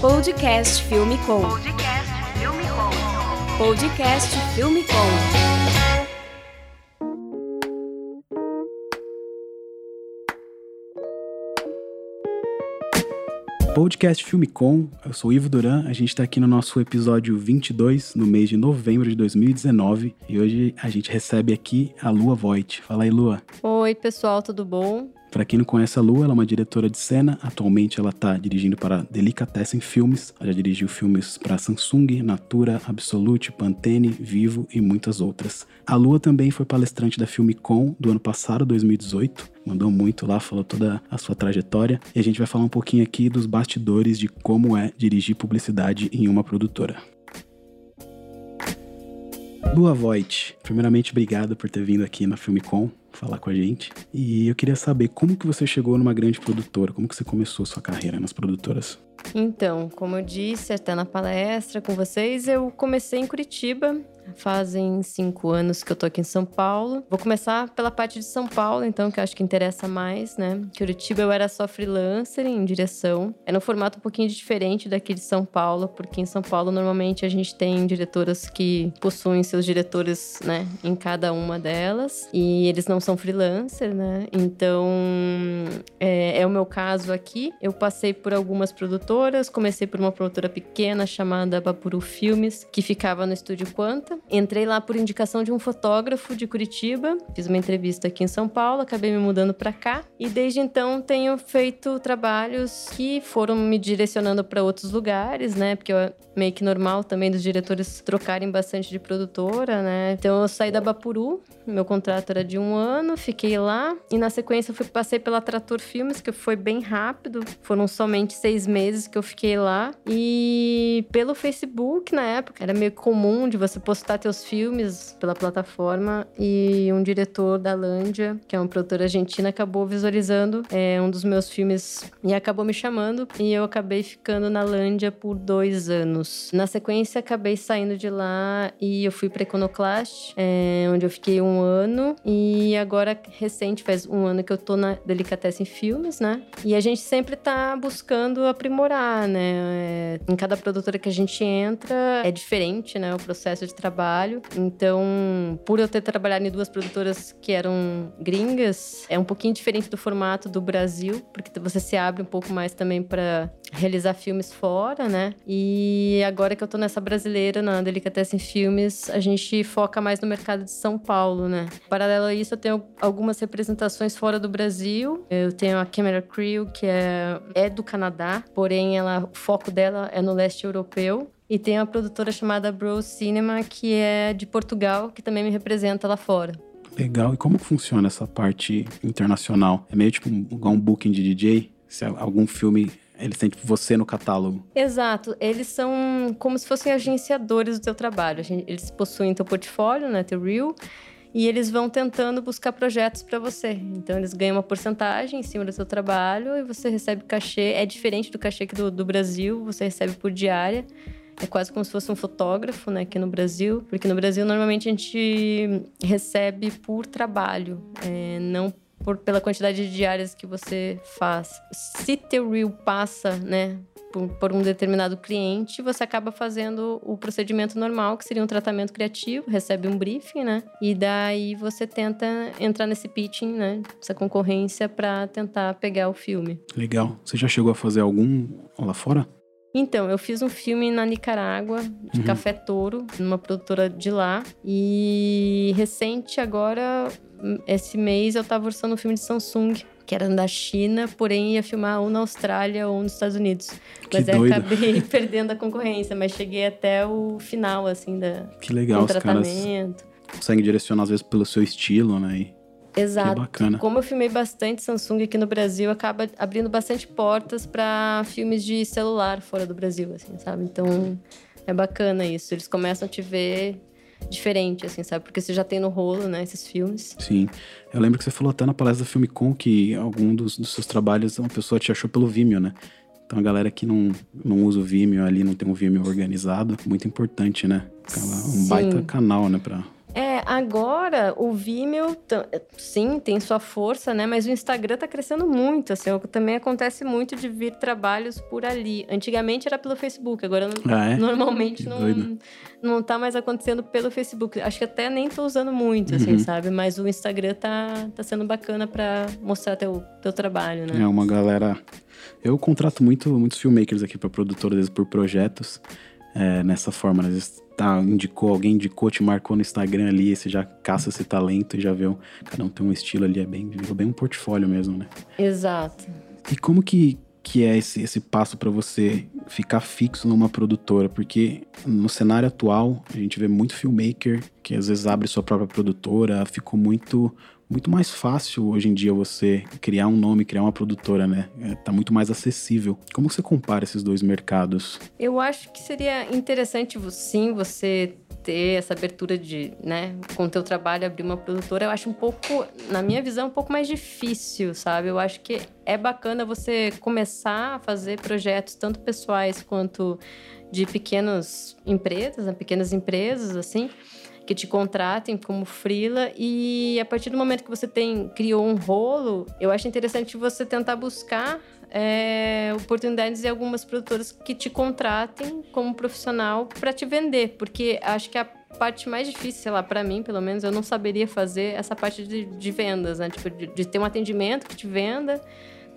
Podcast Filme Com. Podcast Filme Com. Podcast Filme Com. Podcast Filme Com, eu sou Ivo Duran, a gente está aqui no nosso episódio 22, no mês de novembro de 2019, e hoje a gente recebe aqui a Lua Voigt. Fala aí, Lua. Oi, pessoal, tudo bom? Para quem não conhece a Lua, ela é uma diretora de cena. Atualmente ela está dirigindo para Delicatessen Filmes. Ela já dirigiu filmes para Samsung, Natura, Absolute, Pantene, Vivo e muitas outras. A Lua também foi palestrante da Filmicon do ano passado, 2018. Mandou muito lá, falou toda a sua trajetória. E a gente vai falar um pouquinho aqui dos bastidores de como é dirigir publicidade em uma produtora. Lua Voigt, primeiramente obrigado por ter vindo aqui na Filmicon falar com a gente. E eu queria saber como que você chegou numa grande produtora, como que você começou sua carreira nas produtoras? Então, como eu disse até na palestra com vocês, eu comecei em Curitiba, Fazem cinco anos que eu tô aqui em São Paulo. Vou começar pela parte de São Paulo, então, que eu acho que interessa mais, né? Curitiba eu era só freelancer em direção. Era um formato um pouquinho diferente daqui de São Paulo, porque em São Paulo normalmente a gente tem diretoras que possuem seus diretores, né, em cada uma delas. E eles não são freelancer, né? Então, é, é o meu caso aqui. Eu passei por algumas produtoras, comecei por uma produtora pequena chamada Bapuru Filmes, que ficava no Estúdio Quanta. Entrei lá por indicação de um fotógrafo de Curitiba. Fiz uma entrevista aqui em São Paulo, acabei me mudando para cá e desde então tenho feito trabalhos que foram me direcionando para outros lugares, né? Porque é meio que normal também dos diretores trocarem bastante de produtora, né? Então eu saí da Bapuru, meu contrato era de um ano, fiquei lá e na sequência fui, passei pela Trator Filmes, que foi bem rápido, foram somente seis meses que eu fiquei lá e pelo Facebook na época era meio comum de você postar postar teus filmes pela plataforma e um diretor da Lândia, que é uma produtora argentina, acabou visualizando é, um dos meus filmes e acabou me chamando e eu acabei ficando na Lândia por dois anos. Na sequência, acabei saindo de lá e eu fui para Iconoclast, é, onde eu fiquei um ano e agora recente faz um ano que eu tô na Delicatessen Filmes, né? E a gente sempre tá buscando aprimorar, né? É, em cada produtora que a gente entra é diferente, né? O processo de trabalho trabalho. Então, por eu ter trabalhado em duas produtoras que eram gringas, é um pouquinho diferente do formato do Brasil, porque você se abre um pouco mais também para realizar filmes fora, né? E agora que eu tô nessa brasileira, na Delicatessen Filmes, a gente foca mais no mercado de São Paulo, né? Paralelo a isso, eu tenho algumas representações fora do Brasil. Eu tenho a Camera Crew, que é, é do Canadá, porém ela, o foco dela é no leste europeu. E tem uma produtora chamada Bro Cinema, que é de Portugal, que também me representa lá fora. Legal. E como funciona essa parte internacional? É meio tipo um, um booking de DJ? Se algum filme eles têm tipo, você no catálogo. Exato. Eles são como se fossem agenciadores do teu trabalho. Eles possuem teu portfólio, né, teu reel, e eles vão tentando buscar projetos para você. Então eles ganham uma porcentagem em cima do seu trabalho e você recebe cachê. É diferente do cachê aqui do, do Brasil, você recebe por diária. É quase como se fosse um fotógrafo, né, aqui no Brasil. Porque no Brasil, normalmente, a gente recebe por trabalho, é, não por, pela quantidade de diárias que você faz. Se teu reel passa, né, por, por, um determinado cliente, você acaba fazendo o procedimento normal, que seria um tratamento criativo, recebe um briefing, né? E daí você tenta entrar nesse pitching, né? Essa concorrência para tentar pegar o filme. Legal. Você já chegou a fazer algum lá fora? Então, eu fiz um filme na Nicarágua, de uhum. Café Touro, numa produtora de lá. E recente, agora, esse mês, eu tava orçando um filme de Samsung, que era da China, porém ia filmar ou na Austrália ou nos Estados Unidos. Que mas doido. aí acabei perdendo a concorrência, mas cheguei até o final, assim, da, que legal, do tratamento. Os caras conseguem direcionar, às vezes, pelo seu estilo, né? E Exato. Que bacana. Como eu filmei bastante Samsung aqui no Brasil, acaba abrindo bastante portas para filmes de celular fora do Brasil, assim, sabe? Então é bacana isso. Eles começam a te ver diferente, assim, sabe? Porque você já tem no rolo, né, esses filmes. Sim. Eu lembro que você falou até na palestra da Filmicon que algum dos, dos seus trabalhos uma pessoa te achou pelo Vimeo, né? Então a galera que não, não usa o Vimeo ali, não tem um Vimeo organizado, muito importante, né? Um Sim. baita canal, né, pra é, agora o Vimeo, sim, tem sua força, né? Mas o Instagram tá crescendo muito, assim. Também acontece muito de vir trabalhos por ali. Antigamente era pelo Facebook, agora ah, é? normalmente não, não tá mais acontecendo pelo Facebook. Acho que até nem tô usando muito, assim, uhum. sabe? Mas o Instagram tá, tá sendo bacana para mostrar teu, teu trabalho, né? É uma galera... Eu contrato muito, muitos filmmakers aqui para produtoras por projetos é, nessa forma. Às vezes tá, indicou, alguém indicou, te marcou no Instagram ali, você já caça esse talento e já vê, um, cada um tem um estilo ali, é bem, bem um portfólio mesmo, né? Exato. E como que, que é esse, esse passo para você ficar fixo numa produtora? Porque no cenário atual, a gente vê muito filmmaker que às vezes abre sua própria produtora, ficou muito muito mais fácil hoje em dia você criar um nome, criar uma produtora, né? É, tá muito mais acessível. Como você compara esses dois mercados? Eu acho que seria interessante, sim, você ter essa abertura de, né, com o teu trabalho abrir uma produtora, eu acho um pouco, na minha visão, um pouco mais difícil, sabe? Eu acho que é bacana você começar a fazer projetos tanto pessoais quanto de pequenas empresas, né, pequenas empresas, assim, que te contratem como frila e a partir do momento que você tem criou um rolo, eu acho interessante você tentar buscar é, oportunidades em algumas produtoras que te contratem como profissional para te vender, porque acho que a parte mais difícil, sei lá, para mim, pelo menos, eu não saberia fazer essa parte de, de vendas, né? Tipo, de, de ter um atendimento que te venda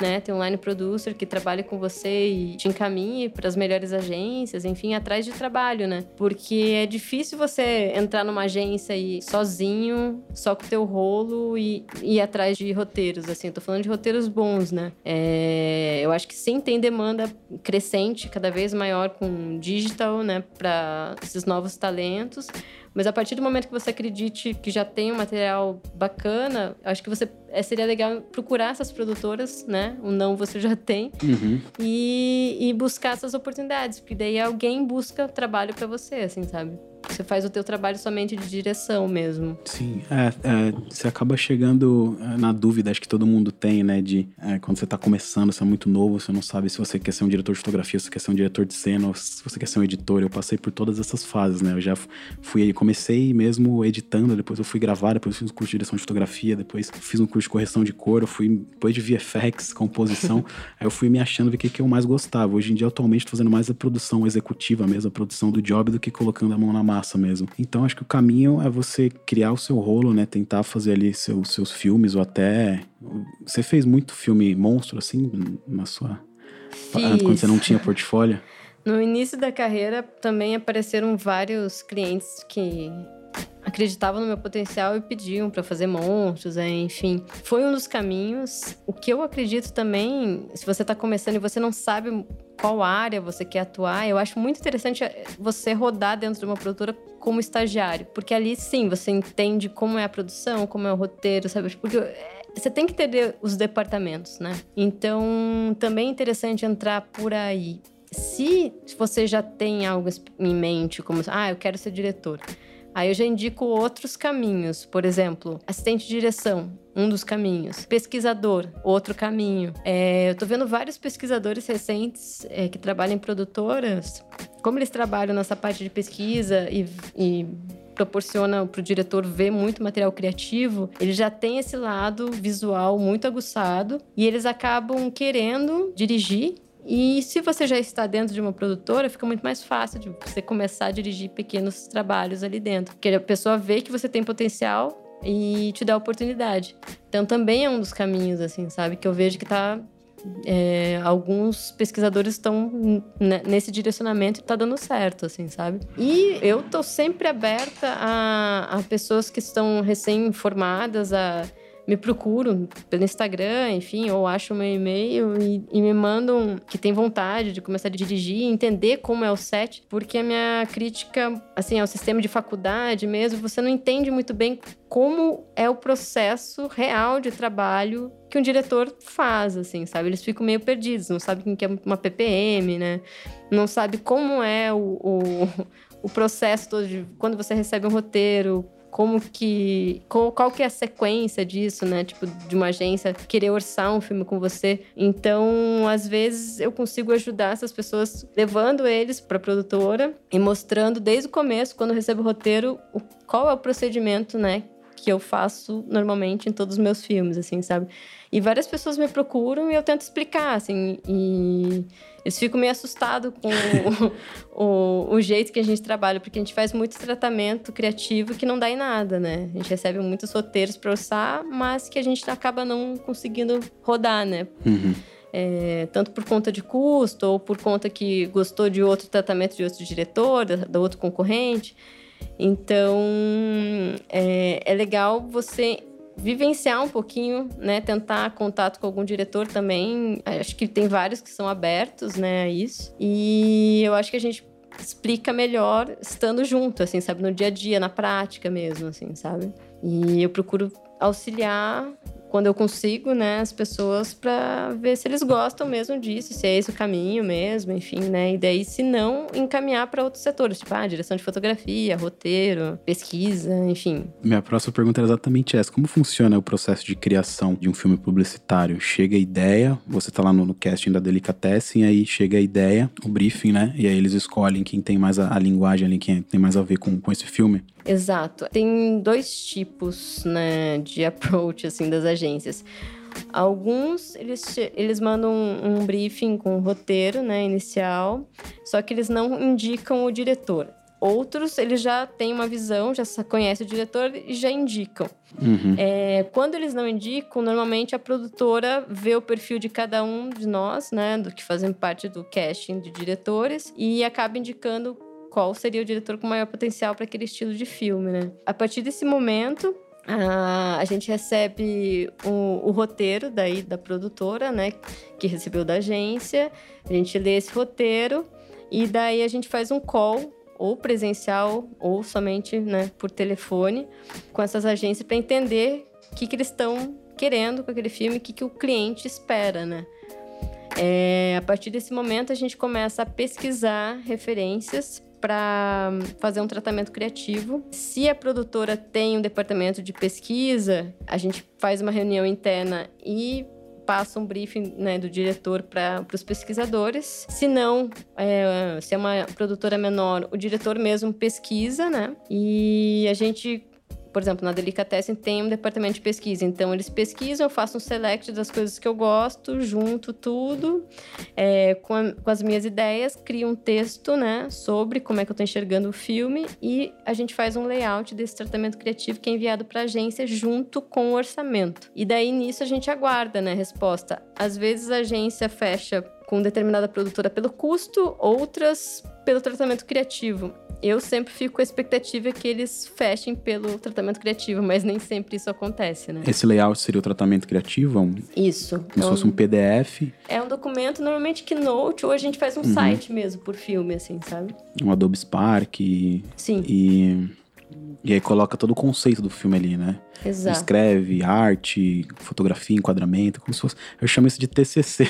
né? Tem um line producer que trabalha com você e te encaminhe para as melhores agências, enfim, atrás de trabalho, né? Porque é difícil você entrar numa agência e sozinho, só com o teu rolo e, e ir atrás de roteiros, assim. Eu tô falando de roteiros bons, né? É, eu acho que sim, tem demanda crescente, cada vez maior com digital, né? Para esses novos talentos. Mas a partir do momento que você acredite que já tem um material bacana, acho que você é, seria legal procurar essas produtoras, né? O não você já tem. Uhum. E, e buscar essas oportunidades. Porque daí alguém busca trabalho para você, assim, sabe? Você faz o teu trabalho somente de direção mesmo. Sim, é, é, você acaba chegando é, na dúvida, acho que todo mundo tem, né? De é, quando você tá começando, você é muito novo, você não sabe se você quer ser um diretor de fotografia, se você quer ser um diretor de cena, ou se você quer ser um editor. Eu passei por todas essas fases, né? Eu já fui, comecei mesmo editando, depois eu fui gravar, depois fiz um curso de direção de fotografia, depois fiz um curso de correção de cor, eu fui depois de VFX, composição, aí eu fui me achando ver o que, que eu mais gostava. Hoje em dia, atualmente, tô fazendo mais a produção executiva mesmo, a produção do job, do que colocando a mão na massa mesmo. Então acho que o caminho é você criar o seu rolo, né? Tentar fazer ali seu, seus filmes ou até. Você fez muito filme monstro assim na sua. Fiz. Quando você não tinha portfólio? No início da carreira também apareceram vários clientes que acreditavam no meu potencial e pediam para fazer monstros, né? enfim. Foi um dos caminhos. O que eu acredito também, se você está começando e você não sabe qual área você quer atuar, eu acho muito interessante você rodar dentro de uma produtora como estagiário, porque ali sim você entende como é a produção, como é o roteiro, sabe? Porque é, você tem que entender os departamentos, né? Então, também é interessante entrar por aí. Se você já tem algo em mente, como, ah, eu quero ser diretor Aí eu já indico outros caminhos, por exemplo, assistente de direção, um dos caminhos. Pesquisador, outro caminho. É, eu tô vendo vários pesquisadores recentes é, que trabalham em produtoras, como eles trabalham nessa parte de pesquisa e, e proporciona para o diretor ver muito material criativo, ele já tem esse lado visual muito aguçado e eles acabam querendo dirigir e se você já está dentro de uma produtora, fica muito mais fácil de você começar a dirigir pequenos trabalhos ali dentro. Porque a pessoa vê que você tem potencial e te dá oportunidade. Então também é um dos caminhos, assim, sabe? Que eu vejo que tá. É, alguns pesquisadores estão nesse direcionamento e tá dando certo, assim, sabe? E eu tô sempre aberta a, a pessoas que estão recém-formadas, a me procuram pelo Instagram, enfim, ou acham meu e-mail e, e, me mandam que tem vontade de começar a dirigir, entender como é o set, porque a minha crítica, assim, ao sistema de faculdade mesmo, você não entende muito bem como é o processo real de trabalho que um diretor faz, assim, sabe? Eles ficam meio perdidos, não sabem o que é uma PPM, né? Não sabe como é o, o, o processo todo de quando você recebe um roteiro, como que. Qual, qual que é a sequência disso, né? Tipo, de uma agência querer orçar um filme com você. Então, às vezes, eu consigo ajudar essas pessoas levando eles pra produtora e mostrando desde o começo, quando eu recebo o roteiro, o, qual é o procedimento, né? Que eu faço normalmente em todos os meus filmes, assim, sabe? E várias pessoas me procuram e eu tento explicar, assim, e eles ficam meio assustados com o, o, o, jeito que a gente trabalha, porque a gente faz muito tratamento criativo que não dá em nada, né? A gente recebe muitos roteiros para orçar, mas que a gente acaba não conseguindo rodar, né? Uhum. É, tanto por conta de custo ou por conta que gostou de outro tratamento de outro diretor, da, da outro concorrente. Então, é, é legal você vivenciar um pouquinho, né? Tentar contato com algum diretor também. Acho que tem vários que são abertos, né, a isso. E eu acho que a gente explica melhor estando junto, assim, sabe? No dia a dia, na prática mesmo, assim, sabe? E eu procuro auxiliar quando eu consigo, né, as pessoas para ver se eles gostam mesmo disso, se é esse o caminho mesmo, enfim, né? E daí, se não, encaminhar para outros setores, tipo, ah, direção de fotografia, roteiro, pesquisa, enfim. Minha próxima pergunta é exatamente essa: como funciona o processo de criação de um filme publicitário? Chega a ideia, você tá lá no, no casting da Delicatessen, aí chega a ideia, o briefing, né? E aí eles escolhem quem tem mais a, a linguagem ali, quem tem mais a ver com, com esse filme. Exato. Tem dois tipos, né, de approach, assim, das agências. Alguns, eles, eles mandam um, um briefing com um roteiro, né, inicial, só que eles não indicam o diretor. Outros, eles já têm uma visão, já conhecem o diretor e já indicam. Uhum. É, quando eles não indicam, normalmente a produtora vê o perfil de cada um de nós, né, do que fazem parte do casting de diretores, e acaba indicando qual seria o diretor com maior potencial para aquele estilo de filme, né? A partir desse momento, a, gente recebe o, o, roteiro daí da produtora, né? Que recebeu da agência. A gente lê esse roteiro e daí a gente faz um call ou presencial ou somente né, por telefone com essas agências para entender o que, que eles estão querendo com aquele filme, o que, que o cliente espera, né? É, a partir desse momento, a gente começa a pesquisar referências para fazer um tratamento criativo. Se a produtora tem um departamento de pesquisa, a gente faz uma reunião interna e passa um briefing né, do diretor para os pesquisadores. Se não, é, se é uma produtora menor, o diretor mesmo pesquisa, né? E a gente por exemplo, na Delicatessen tem um departamento de pesquisa. Então, eles pesquisam, eu faço um select das coisas que eu gosto, junto tudo é, com, a, com, as minhas ideias, crio um texto, né, sobre como é que eu estou enxergando o filme e a gente faz um layout desse tratamento criativo que é enviado para a agência junto com o orçamento. E daí, nisso, a gente aguarda, né, a resposta. Às vezes, a agência fecha com determinada produtora pelo custo, outras pelo tratamento criativo eu sempre fico com a expectativa que eles fechem pelo tratamento criativo, mas nem sempre isso acontece, né? Esse layout seria o tratamento criativo? Um, isso. Como então, se fosse um PDF? É um documento, normalmente Keynote, ou a gente faz um uhum. site mesmo por filme, assim, sabe? Um Adobe Spark. Sim. E, e aí coloca todo o conceito do filme ali, né? Exato. Escreve arte, fotografia, enquadramento, como se fosse. Eu chamo isso de TCC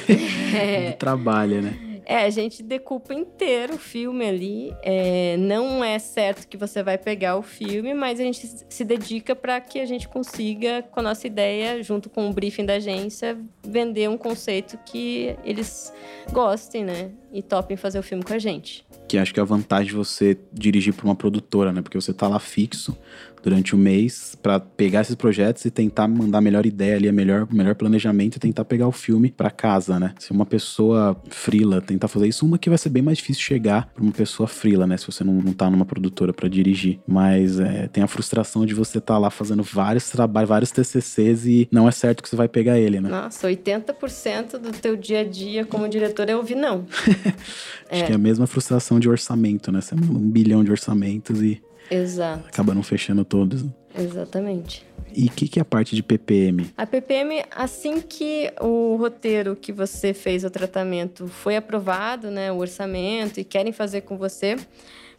é. de trabalho, né? É, a gente decupa inteiro o filme ali. É, não é certo que você vai pegar o filme, mas a gente se dedica para que a gente consiga, com a nossa ideia, junto com o briefing da agência, vender um conceito que eles gostem, né? E topem fazer o filme com a gente. Que acho que é a vantagem de você dirigir para uma produtora, né? Porque você tá lá fixo, durante o um mês para pegar esses projetos e tentar mandar a melhor ideia ali, a melhor, melhor planejamento e tentar pegar o filme para casa, né? Se uma pessoa frila tentar fazer isso, uma que vai ser bem mais difícil chegar para uma pessoa frila, né? Se você não, não tá numa produtora para dirigir. Mas é, tem a frustração de você estar tá lá fazendo vários trabalhos, vários TCCs e não é certo que você vai pegar ele, né? Nossa, 80% do teu dia a dia como diretor é ouvir não. Acho é. que é a mesma frustração de orçamento, né? Você é um bilhão de orçamentos e Exato. Acaba não fechando todos. Exatamente. E o que, que é a parte de PPM? A PPM, assim que o roteiro que você fez o tratamento foi aprovado, né, o orçamento, e querem fazer com você,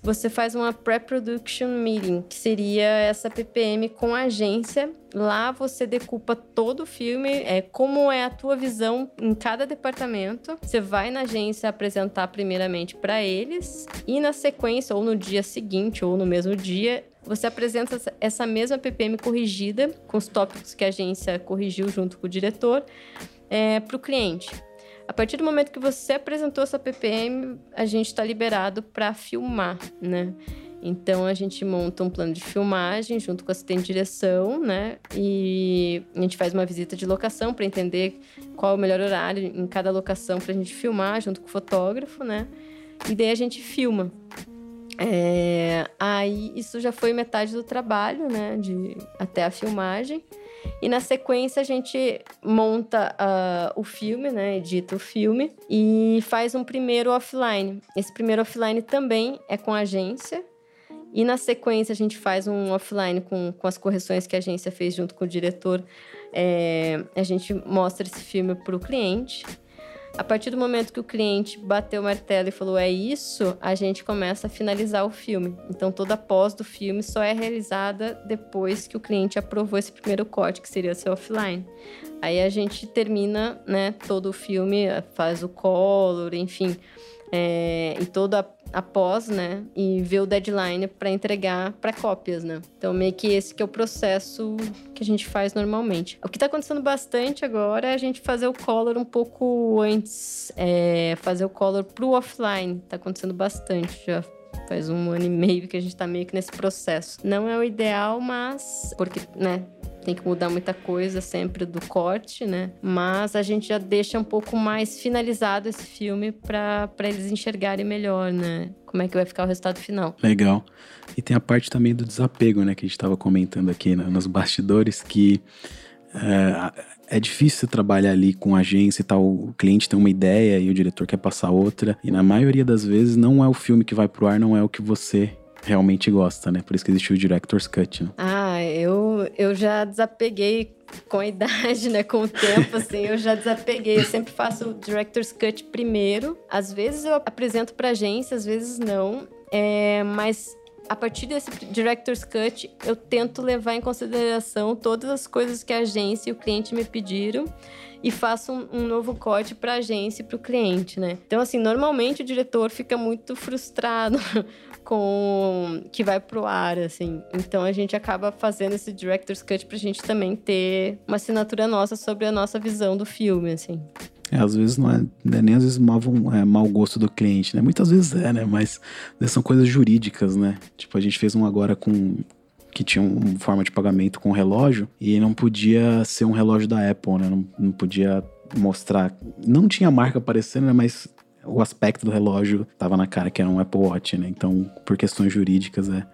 você faz uma pre-production meeting, que seria essa PPM com a agência. Lá você decupa todo o filme, é como é a tua visão em cada departamento. Você vai na agência apresentar primeiramente para eles e na sequência ou no dia seguinte ou no mesmo dia você apresenta essa mesma PPM corrigida, com os tópicos que a agência corrigiu junto com o diretor, é, para o cliente. A partir do momento que você apresentou essa PPM, a gente está liberado para filmar, né? Então a gente monta um plano de filmagem junto com o assistente de direção, né? E a gente faz uma visita de locação para entender qual é o melhor horário em cada locação para a gente filmar junto com o fotógrafo, né? E daí a gente filma. É... Aí isso já foi metade do trabalho, né? De até a filmagem. E na sequência a gente monta uh, o filme, né? Edita o filme e faz um primeiro offline. Esse primeiro offline também é com a agência. E na sequência a gente faz um offline com, com as correções que a agência fez junto com o diretor. É, a gente mostra esse filme para o cliente. A partir do momento que o cliente bateu o martelo e falou é isso, a gente começa a finalizar o filme. Então toda a pós do filme só é realizada depois que o cliente aprovou esse primeiro corte, que seria seu offline. Aí a gente termina, né, todo o filme, faz o color, enfim, é, e toda após, né, e ver o deadline para entregar para cópias, né. Então meio que esse que é o processo que a gente faz normalmente. O que está acontecendo bastante agora é a gente fazer o color um pouco antes, é, fazer o color pro offline. Está acontecendo bastante já faz um ano e meio que a gente está meio que nesse processo. Não é o ideal, mas porque, né, tem que mudar muita coisa sempre do corte, né? Mas a gente já deixa um pouco mais finalizado esse filme para eles enxergarem melhor, né? Como é que vai ficar o resultado final. Legal. E tem a parte também do desapego, né? Que a gente estava comentando aqui né, nos bastidores, que é, é difícil trabalhar ali com agência e tal. O cliente tem uma ideia e o diretor quer passar outra. E na maioria das vezes não é o filme que vai pro ar, não é o que você realmente gosta, né? Por isso que existe o Director's Cut, né? Ah, eu, eu já desapeguei com a idade, né? Com o tempo, assim, eu já desapeguei. Eu sempre faço o Director's Cut primeiro. Às vezes eu apresento pra agência, às vezes não. É, mas a partir desse Director's Cut, eu tento levar em consideração todas as coisas que a agência e o cliente me pediram e faço um, um novo corte para a agência e para o cliente, né? Então, assim, normalmente o diretor fica muito frustrado com que vai pro ar, assim. Então a gente acaba fazendo esse director's cut pra gente também ter uma assinatura nossa sobre a nossa visão do filme, assim. É, às vezes não é, é nem às vezes mau, é, mau gosto do cliente, né? Muitas vezes é, né? Mas né, são coisas jurídicas, né? Tipo, a gente fez um agora com que tinha uma forma de pagamento com relógio e não podia ser um relógio da Apple, né? Não, não podia mostrar. Não tinha marca aparecendo, né? Mas o aspecto do relógio estava na cara que era um Apple Watch, né? Então, por questões jurídicas, é,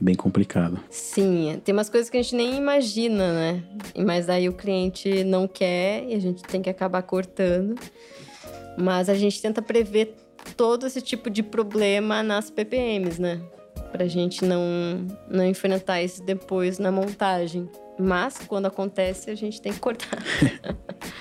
bem complicado. Sim, tem umas coisas que a gente nem imagina, né? Mas aí o cliente não quer e a gente tem que acabar cortando. Mas a gente tenta prever todo esse tipo de problema nas PPMs, né? Pra gente não, não enfrentar isso depois na montagem. Mas quando acontece, a gente tem que cortar.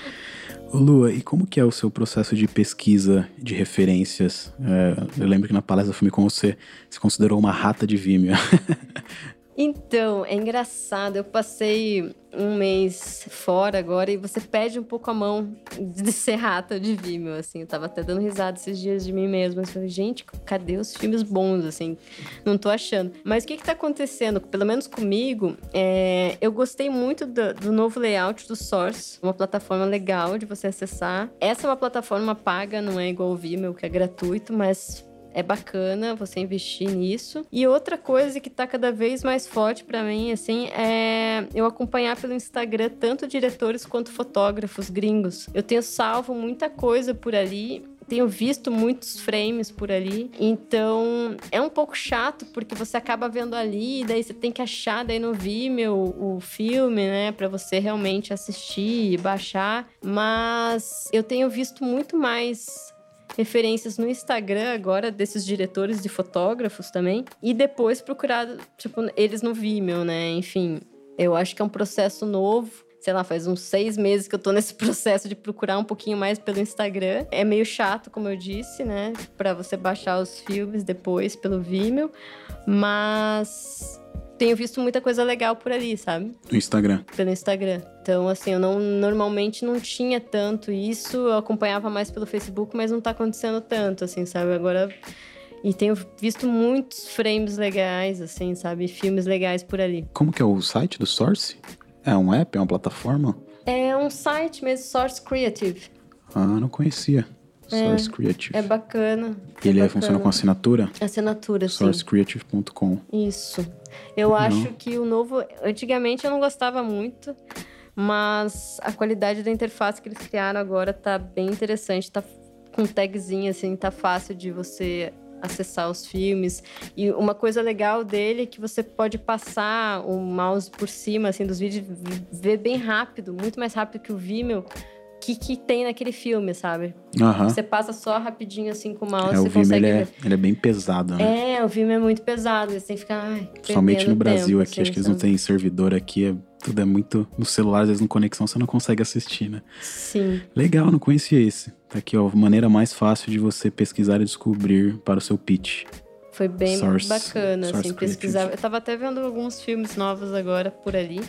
Lua, e como que é o seu processo de pesquisa de referências? É, eu lembro que na palestra Filme com você se considerou uma rata de Vimeo. Então, é engraçado. Eu passei um mês fora agora e você perde um pouco a mão de ser rata de Vimeo, assim. Eu tava até dando risada esses dias de mim mesma. Eu falei, gente, cadê os filmes bons, assim? Não tô achando. Mas o que que tá acontecendo? Pelo menos comigo, é... eu gostei muito do, do novo layout do Source. Uma plataforma legal de você acessar. Essa é uma plataforma paga, não é igual o Vimeo, que é gratuito, mas é bacana você investir nisso. E outra coisa que tá cada vez mais forte para mim, assim, é eu acompanhar pelo Instagram tanto diretores quanto fotógrafos gringos. Eu tenho salvo muita coisa por ali tenho visto muitos frames por ali. Então, é um pouco chato porque você acaba vendo ali, daí você tem que achar daí no Vimeo o filme, né, para você realmente assistir e baixar. Mas eu tenho visto muito mais referências no Instagram agora desses diretores de fotógrafos também. E depois procurar, tipo, eles no Vimeo, né? Enfim, eu acho que é um processo novo sei lá, faz uns seis meses que eu tô nesse processo de procurar um pouquinho mais pelo Instagram. É meio chato, como eu disse, né? Pra você baixar os filmes depois pelo Vimeo. Mas tenho visto muita coisa legal por ali, sabe? No Instagram. Pelo Instagram. Então, assim, eu não normalmente não tinha tanto isso, eu acompanhava mais pelo Facebook, mas não tá acontecendo tanto, assim, sabe? Agora E tenho visto muitos frames legais, assim, sabe? Filmes legais por ali. Como que é o site do Source? É um app? É uma plataforma? É um site mesmo, Source Creative. Ah, não conhecia. Source Creative. É bacana. E ele é é- funciona com assinatura? Assinatura, sim. sourcecreative.com. Isso. Eu acho que o novo. Antigamente eu não gostava muito, mas a qualidade da interface que eles criaram agora tá bem interessante. Tá com tagzinho, assim, tá fácil de você acessar os filmes. E uma coisa legal dele é que você pode passar o mouse por cima, assim, dos vídeos, ver bem rápido, muito mais rápido que o Vimeo, que, que tem naquele filme, sabe? Aham. Você passa só rapidinho, assim, com o mouse, É, o você Vimeo consegue ele é, ele é bem pesado, né? É, o Vimeo é muito pesado, você tem que ficar. Ai, Somente no Brasil tempo, aqui, assim, acho que eles não têm servidor aqui, é- tudo é muito. No celular, às vezes, no conexão, você não consegue assistir, né? Sim, Legal, não conhecia esse. Tá aqui, ó, maneira mais fácil de você pesquisar e descobrir para o seu pitch. foi bem Source- bacana, Source assim, pesquisar. Eu tava até vendo alguns filmes novos agora por ali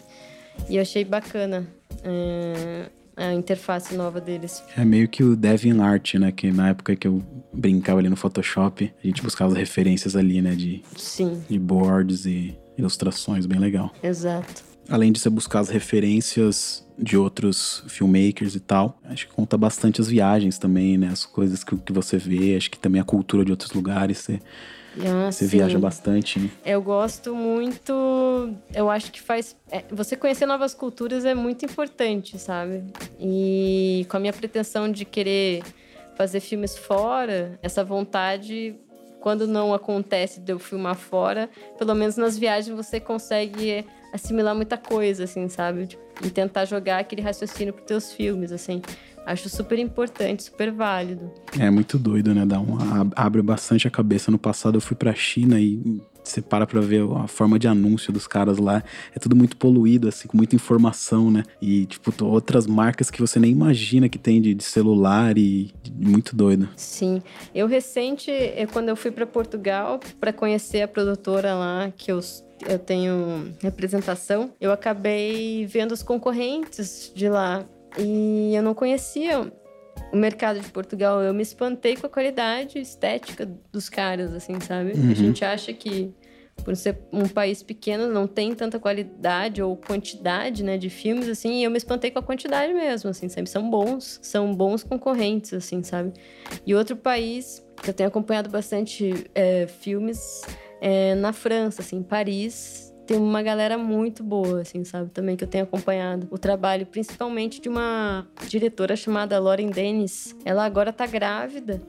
e eu achei bacana é, a interface nova deles. É meio que o DeviantArt, né? Que na época que eu brincava ali no Photoshop, a gente buscava as referências ali, né? De, Sim, de boards e ilustrações, bem legal. exato. Além de você buscar as referências de outros filmmakers e tal, acho que conta bastante as viagens também, né? As coisas que, que você vê, acho que também a cultura de outros lugares, você, Ah, você viaja bastante, né? Eu gosto muito. Eu acho que faz. é, você conhecer novas culturas é muito importante, sabe? E com a minha pretensão de querer fazer filmes fora, essa vontade, quando não acontece de eu filmar fora, pelo menos nas viagens você consegue assimilar muita coisa, assim, sabe? Tipo, E tentar jogar aquele raciocínio pros teus filmes, assim. Acho super importante, super válido. É muito doido, né? Dá uma, ab- abre bastante a cabeça. No passado eu fui pra China e você para pra ver a forma de anúncio dos caras lá. É tudo muito poluído, assim, com muita informação, né? E, tipo, outras marcas que você nem imagina que tem de, de celular e de- muito doido. Sim. Eu recente, quando eu fui para Portugal para conhecer a produtora lá, que eu, eu tenho representação, eu acabei vendo os concorrentes de lá. E eu não conhecia o mercado de Portugal. Eu me espantei com a qualidade estética dos caras, assim, sabe? Uhum. A gente acha que por ser um país pequeno não tem tanta qualidade ou quantidade, né, de filmes assim, e eu me espantei com a quantidade mesmo, assim, sabe? São bons, são bons concorrentes, assim, sabe? E outro país que eu tenho acompanhado bastante é, filmes é na França, assim, Paris. Tem uma galera muito boa, assim, sabe? Também que eu tenho acompanhado o trabalho, principalmente de uma diretora chamada Lauren Dennis. Ela agora tá grávida,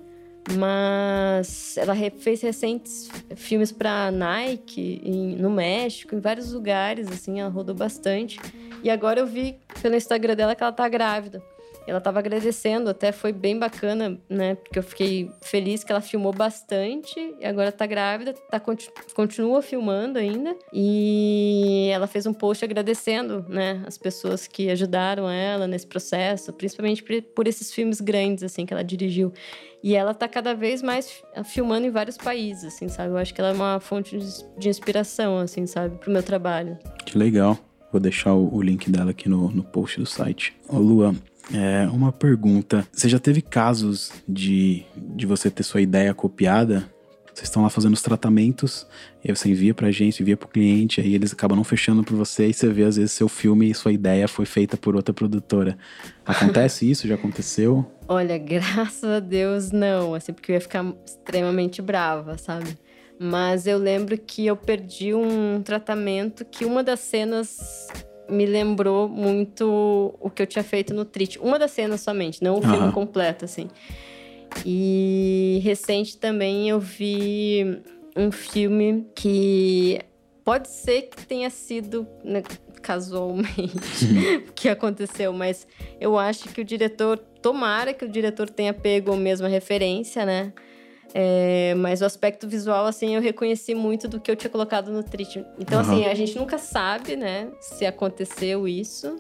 mas ela fez recentes filmes pra Nike em- no México, em vários lugares, assim, ela rodou bastante. E agora eu vi pelo Instagram dela que ela tá grávida. Ela tava agradecendo, até foi bem bacana, né? Porque eu fiquei feliz que ela filmou bastante e agora tá grávida, tá, conti- continua filmando ainda. E ela fez um post agradecendo, né, as pessoas que ajudaram ela nesse processo, principalmente por, esses filmes grandes, assim, que ela dirigiu. E ela tá cada vez mais fi- filmando em vários países, assim, sabe? Eu acho que ela é uma fonte de, inspiração, assim, sabe? Pro meu trabalho. Que legal. Vou deixar o, o link dela aqui no, no post do site. Ô, Lua, é, uma pergunta. Você já teve casos de, de você ter sua ideia copiada? Vocês estão lá fazendo os tratamentos, e aí você envia pra gente, envia pro cliente, aí eles acabam não fechando por você, e você vê, às vezes, seu filme e sua ideia foi feita por outra produtora. Acontece isso? Já aconteceu? Olha, graças a Deus, não, assim, porque eu ia ficar extremamente brava, sabe? Mas eu lembro que eu perdi um tratamento que uma das cenas me lembrou muito o que eu tinha feito no Trit. Uma das cenas somente, não o filme Aham. completo, assim. E recente também eu vi um filme que pode ser que tenha sido né, casualmente que aconteceu, mas eu acho que o diretor, tomara que o diretor tenha pego a mesma referência, né? É, mas o aspecto visual, assim, eu reconheci muito do que eu tinha colocado no Trit. Então, Aham. assim, a gente nunca sabe, né, se aconteceu isso,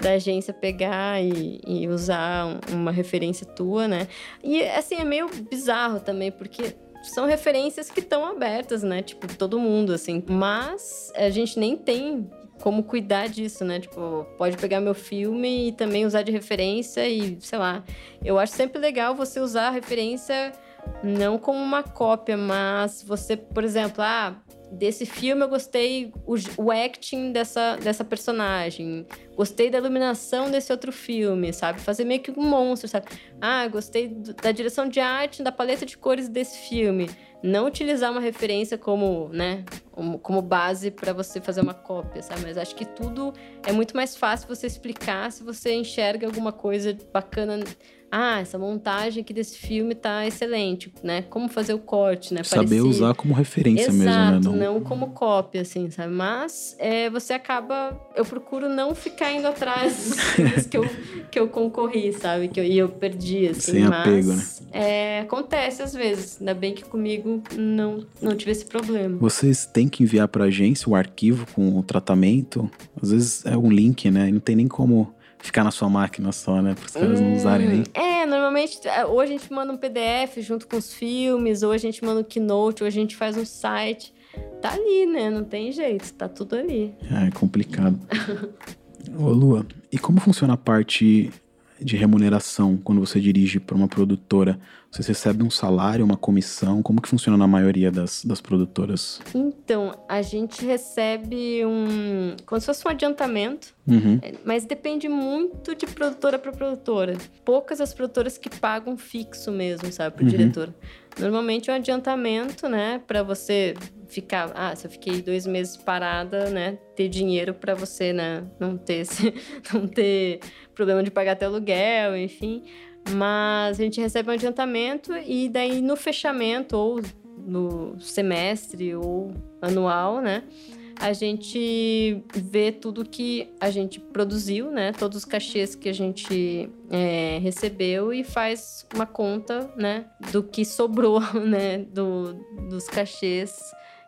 da agência pegar e, e usar um- uma referência tua, né? E, assim, é meio bizarro também, porque são referências que estão abertas, né? Tipo, todo mundo, assim. Mas a gente nem tem como cuidar disso, né? Tipo, pode pegar meu filme e também usar de referência e, sei lá. Eu acho sempre legal você usar a referência Não como uma cópia, mas você, por exemplo, ah, desse filme eu gostei o, o acting dessa, dessa personagem. Gostei da iluminação desse outro filme, sabe? Fazer meio que um monstro, sabe? Ah, gostei do, da direção de arte, da paleta de cores desse filme. Não utilizar uma referência como, né, como base para você fazer uma cópia, sabe? Mas acho que tudo é muito mais fácil você explicar se você enxerga alguma coisa bacana ah, essa montagem aqui desse filme tá excelente, né? Como fazer o corte, né? Saber Parecido. usar como referência Exato, mesmo, né? Não... não como cópia, assim, sabe? Mas é, você acaba... Eu procuro não ficar indo atrás dos que eu, que eu concorri, sabe? Que eu, e eu perdi, assim. Sem mas, apego, né? É, acontece às vezes. Ainda bem que comigo não, não tive esse problema. Vocês têm que enviar pra agência o arquivo com o tratamento? Às vezes é um link, né? E não tem nem como ficar na sua máquina só, né? Para os caras hum, não usarem nem. É, normalmente, é, ou a gente manda um PDF junto com os filmes, ou a gente manda um Keynote, ou a gente faz um site. Tá ali, né? Não tem jeito, tá tudo ali. É, é complicado. Ô, Lua, e como funciona a parte de remuneração quando você dirige para uma produtora? Você recebe um salário, uma comissão? Como que funciona na maioria das, das produtoras? Então, a gente recebe um. como se fosse um adiantamento, uhum. É, mas depende muito de produtora para produtora. Poucas as produtoras que pagam fixo mesmo, sabe, pro uhum. diretor. Normalmente é um adiantamento, né, para você ficar. Ah, se eu fiquei dois meses parada, né, ter dinheiro para você, né, não ter, não ter problema de pagar até aluguel, enfim. Mas a gente recebe um adiantamento e daí no fechamento, ou no semestre, ou anual, né? A gente vê tudo que a gente produziu, né? Todos os cachês que a gente é, recebeu e faz uma conta, né? Do que sobrou, né? Do, dos cachês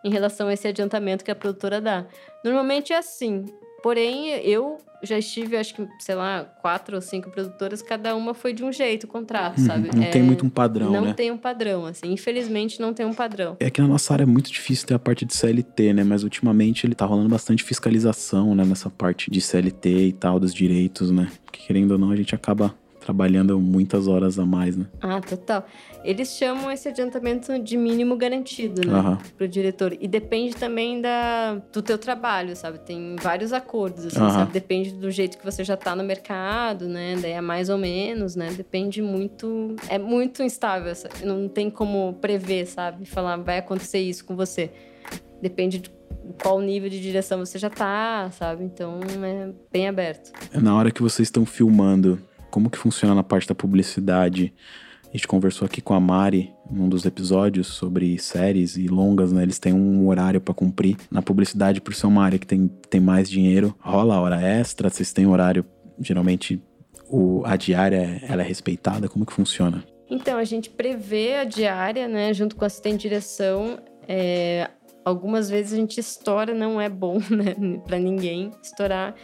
em relação a esse adiantamento que a produtora dá. Normalmente é assim. Porém, eu já estive, acho que, sei lá, quatro ou cinco produtoras, cada uma foi de um jeito o contrato, uhum, sabe? Não é, tem muito um padrão, não né? Não tem um padrão, assim. Infelizmente, não tem um padrão. É que na nossa área é muito difícil ter a parte de CLT, né? Mas ultimamente ele tá rolando bastante fiscalização, né? Nessa parte de CLT e tal, dos direitos, né? Porque querendo ou não, a gente acaba trabalhando muitas horas a mais, né? Ah, total. Eles chamam esse adiantamento de mínimo garantido, né? Uhum. Pro diretor. E depende também da, do teu trabalho, sabe? Tem vários acordos, assim, uhum. sabe? Depende do jeito que você já tá no mercado, né? Daí é mais ou menos, né? Depende muito... É muito instável, não tem como prever, sabe? Falar, vai acontecer isso com você. Depende de qual nível de direção você já tá, sabe? Então é bem aberto. Na hora que vocês estão filmando, como que funciona na parte da publicidade. A gente conversou aqui com a Mari num dos episódios sobre séries e longas, né? Eles têm um horário para cumprir. Na publicidade, por ser uma área que tem, tem mais dinheiro, rola hora extra, vocês têm horário, geralmente o, a diária ela é respeitada? Como que funciona? Então, a gente prevê a diária, né, junto com o assistente de direção. É, algumas vezes a gente estoura, não é bom, né, para ninguém estourar.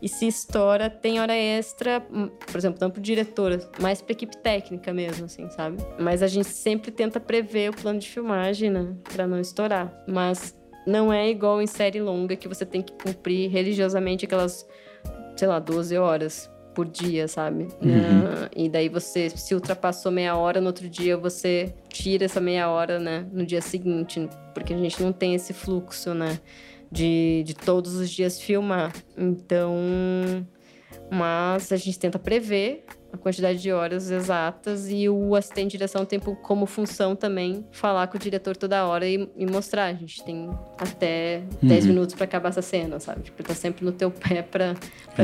E se estoura, tem hora extra, hum, por exemplo, não pro diretor, mais pra equipe técnica mesmo, assim, sabe? Mas a gente sempre tenta prever o plano de filmagem, né, pra não estourar. Mas não é igual em série longa que você tem que cumprir religiosamente aquelas, sei lá, 12 horas por dia, sabe? Uhum. Uh, e daí você, se ultrapassou meia hora, no outro dia você tira essa meia hora, né? No dia seguinte, porque a gente não tem esse fluxo, né? De, de todos os dias filmar. Então, mas a gente tenta prever a quantidade de horas exatas e o assistente de direção tem como função também falar com o diretor toda hora e, e mostrar. A gente tem até uhum. 10 minutos para acabar essa cena, sabe? Tipo, tá sempre no teu pé para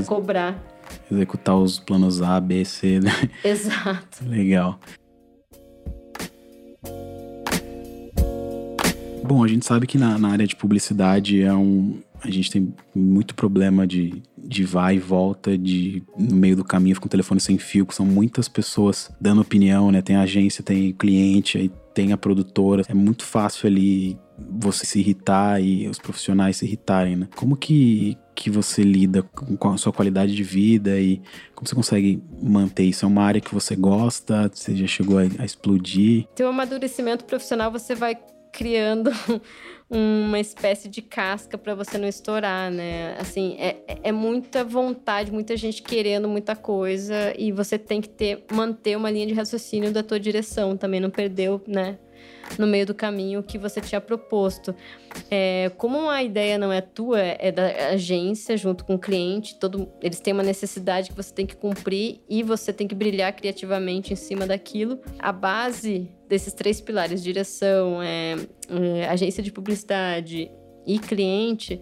cobrar executar os planos A, B, C, né? Exato. Legal. Bom, a gente sabe que na, na, área de publicidade é um. A gente tem muito problema de, de vai e volta, de no meio do caminho fica um telefone sem fio, que são muitas pessoas dando opinião, né? Tem agência, tem cliente, aí tem a produtora. É muito fácil ali você se irritar e os profissionais se irritarem, né? Como que, que você lida com a sua qualidade de vida e como você consegue manter isso? É uma área que você gosta? Você já chegou a, a explodir? Teu amadurecimento profissional você vai criando uma espécie de casca para você não estourar, né? Assim, é, é muita vontade, muita gente querendo muita coisa e você tem que ter manter uma linha de raciocínio da tua direção também, não perdeu, né? No meio do caminho que você tinha proposto. É, como a ideia não é tua, é da agência junto com o cliente, todo, eles têm uma necessidade que você tem que cumprir e você tem que brilhar criativamente em cima daquilo. A base desses três pilares, direção, é, é, agência de publicidade e cliente,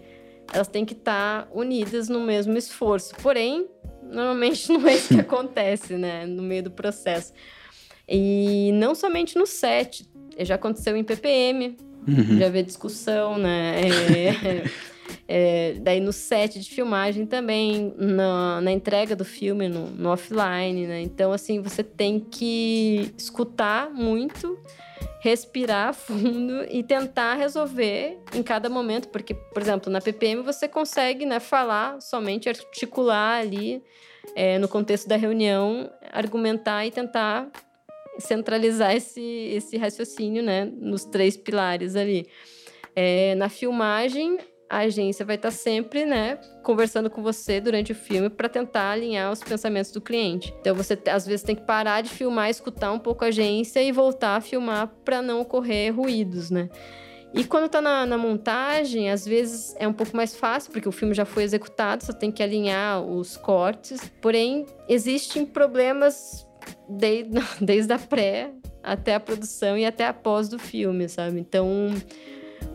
elas têm que estar unidas no mesmo esforço. Porém, normalmente não é isso que acontece, né, no meio do processo. E não somente no set, já aconteceu em PPM, uhum. já havia discussão, né? É, é, daí no set de filmagem também, na, na entrega do filme no, no, offline, né? Então, assim, você tem que escutar muito, respirar fundo e tentar resolver em cada momento, porque, por exemplo, na PPM você consegue né, falar somente, articular ali é, no contexto da reunião, argumentar e tentar centralizar esse, esse raciocínio, né, nos três pilares ali. É, na filmagem, a agência vai estar sempre, né, conversando com você durante o filme para tentar alinhar os pensamentos do cliente. Então você às vezes tem que parar de filmar, escutar um pouco a agência e voltar a filmar para não ocorrer ruídos, né? E quando tá na, na, montagem, às vezes é um pouco mais fácil, porque o filme já foi executado, só tem que alinhar os cortes. Porém, existem problemas desde, desde a pré até a produção e até a pós do filme, sabe? Então,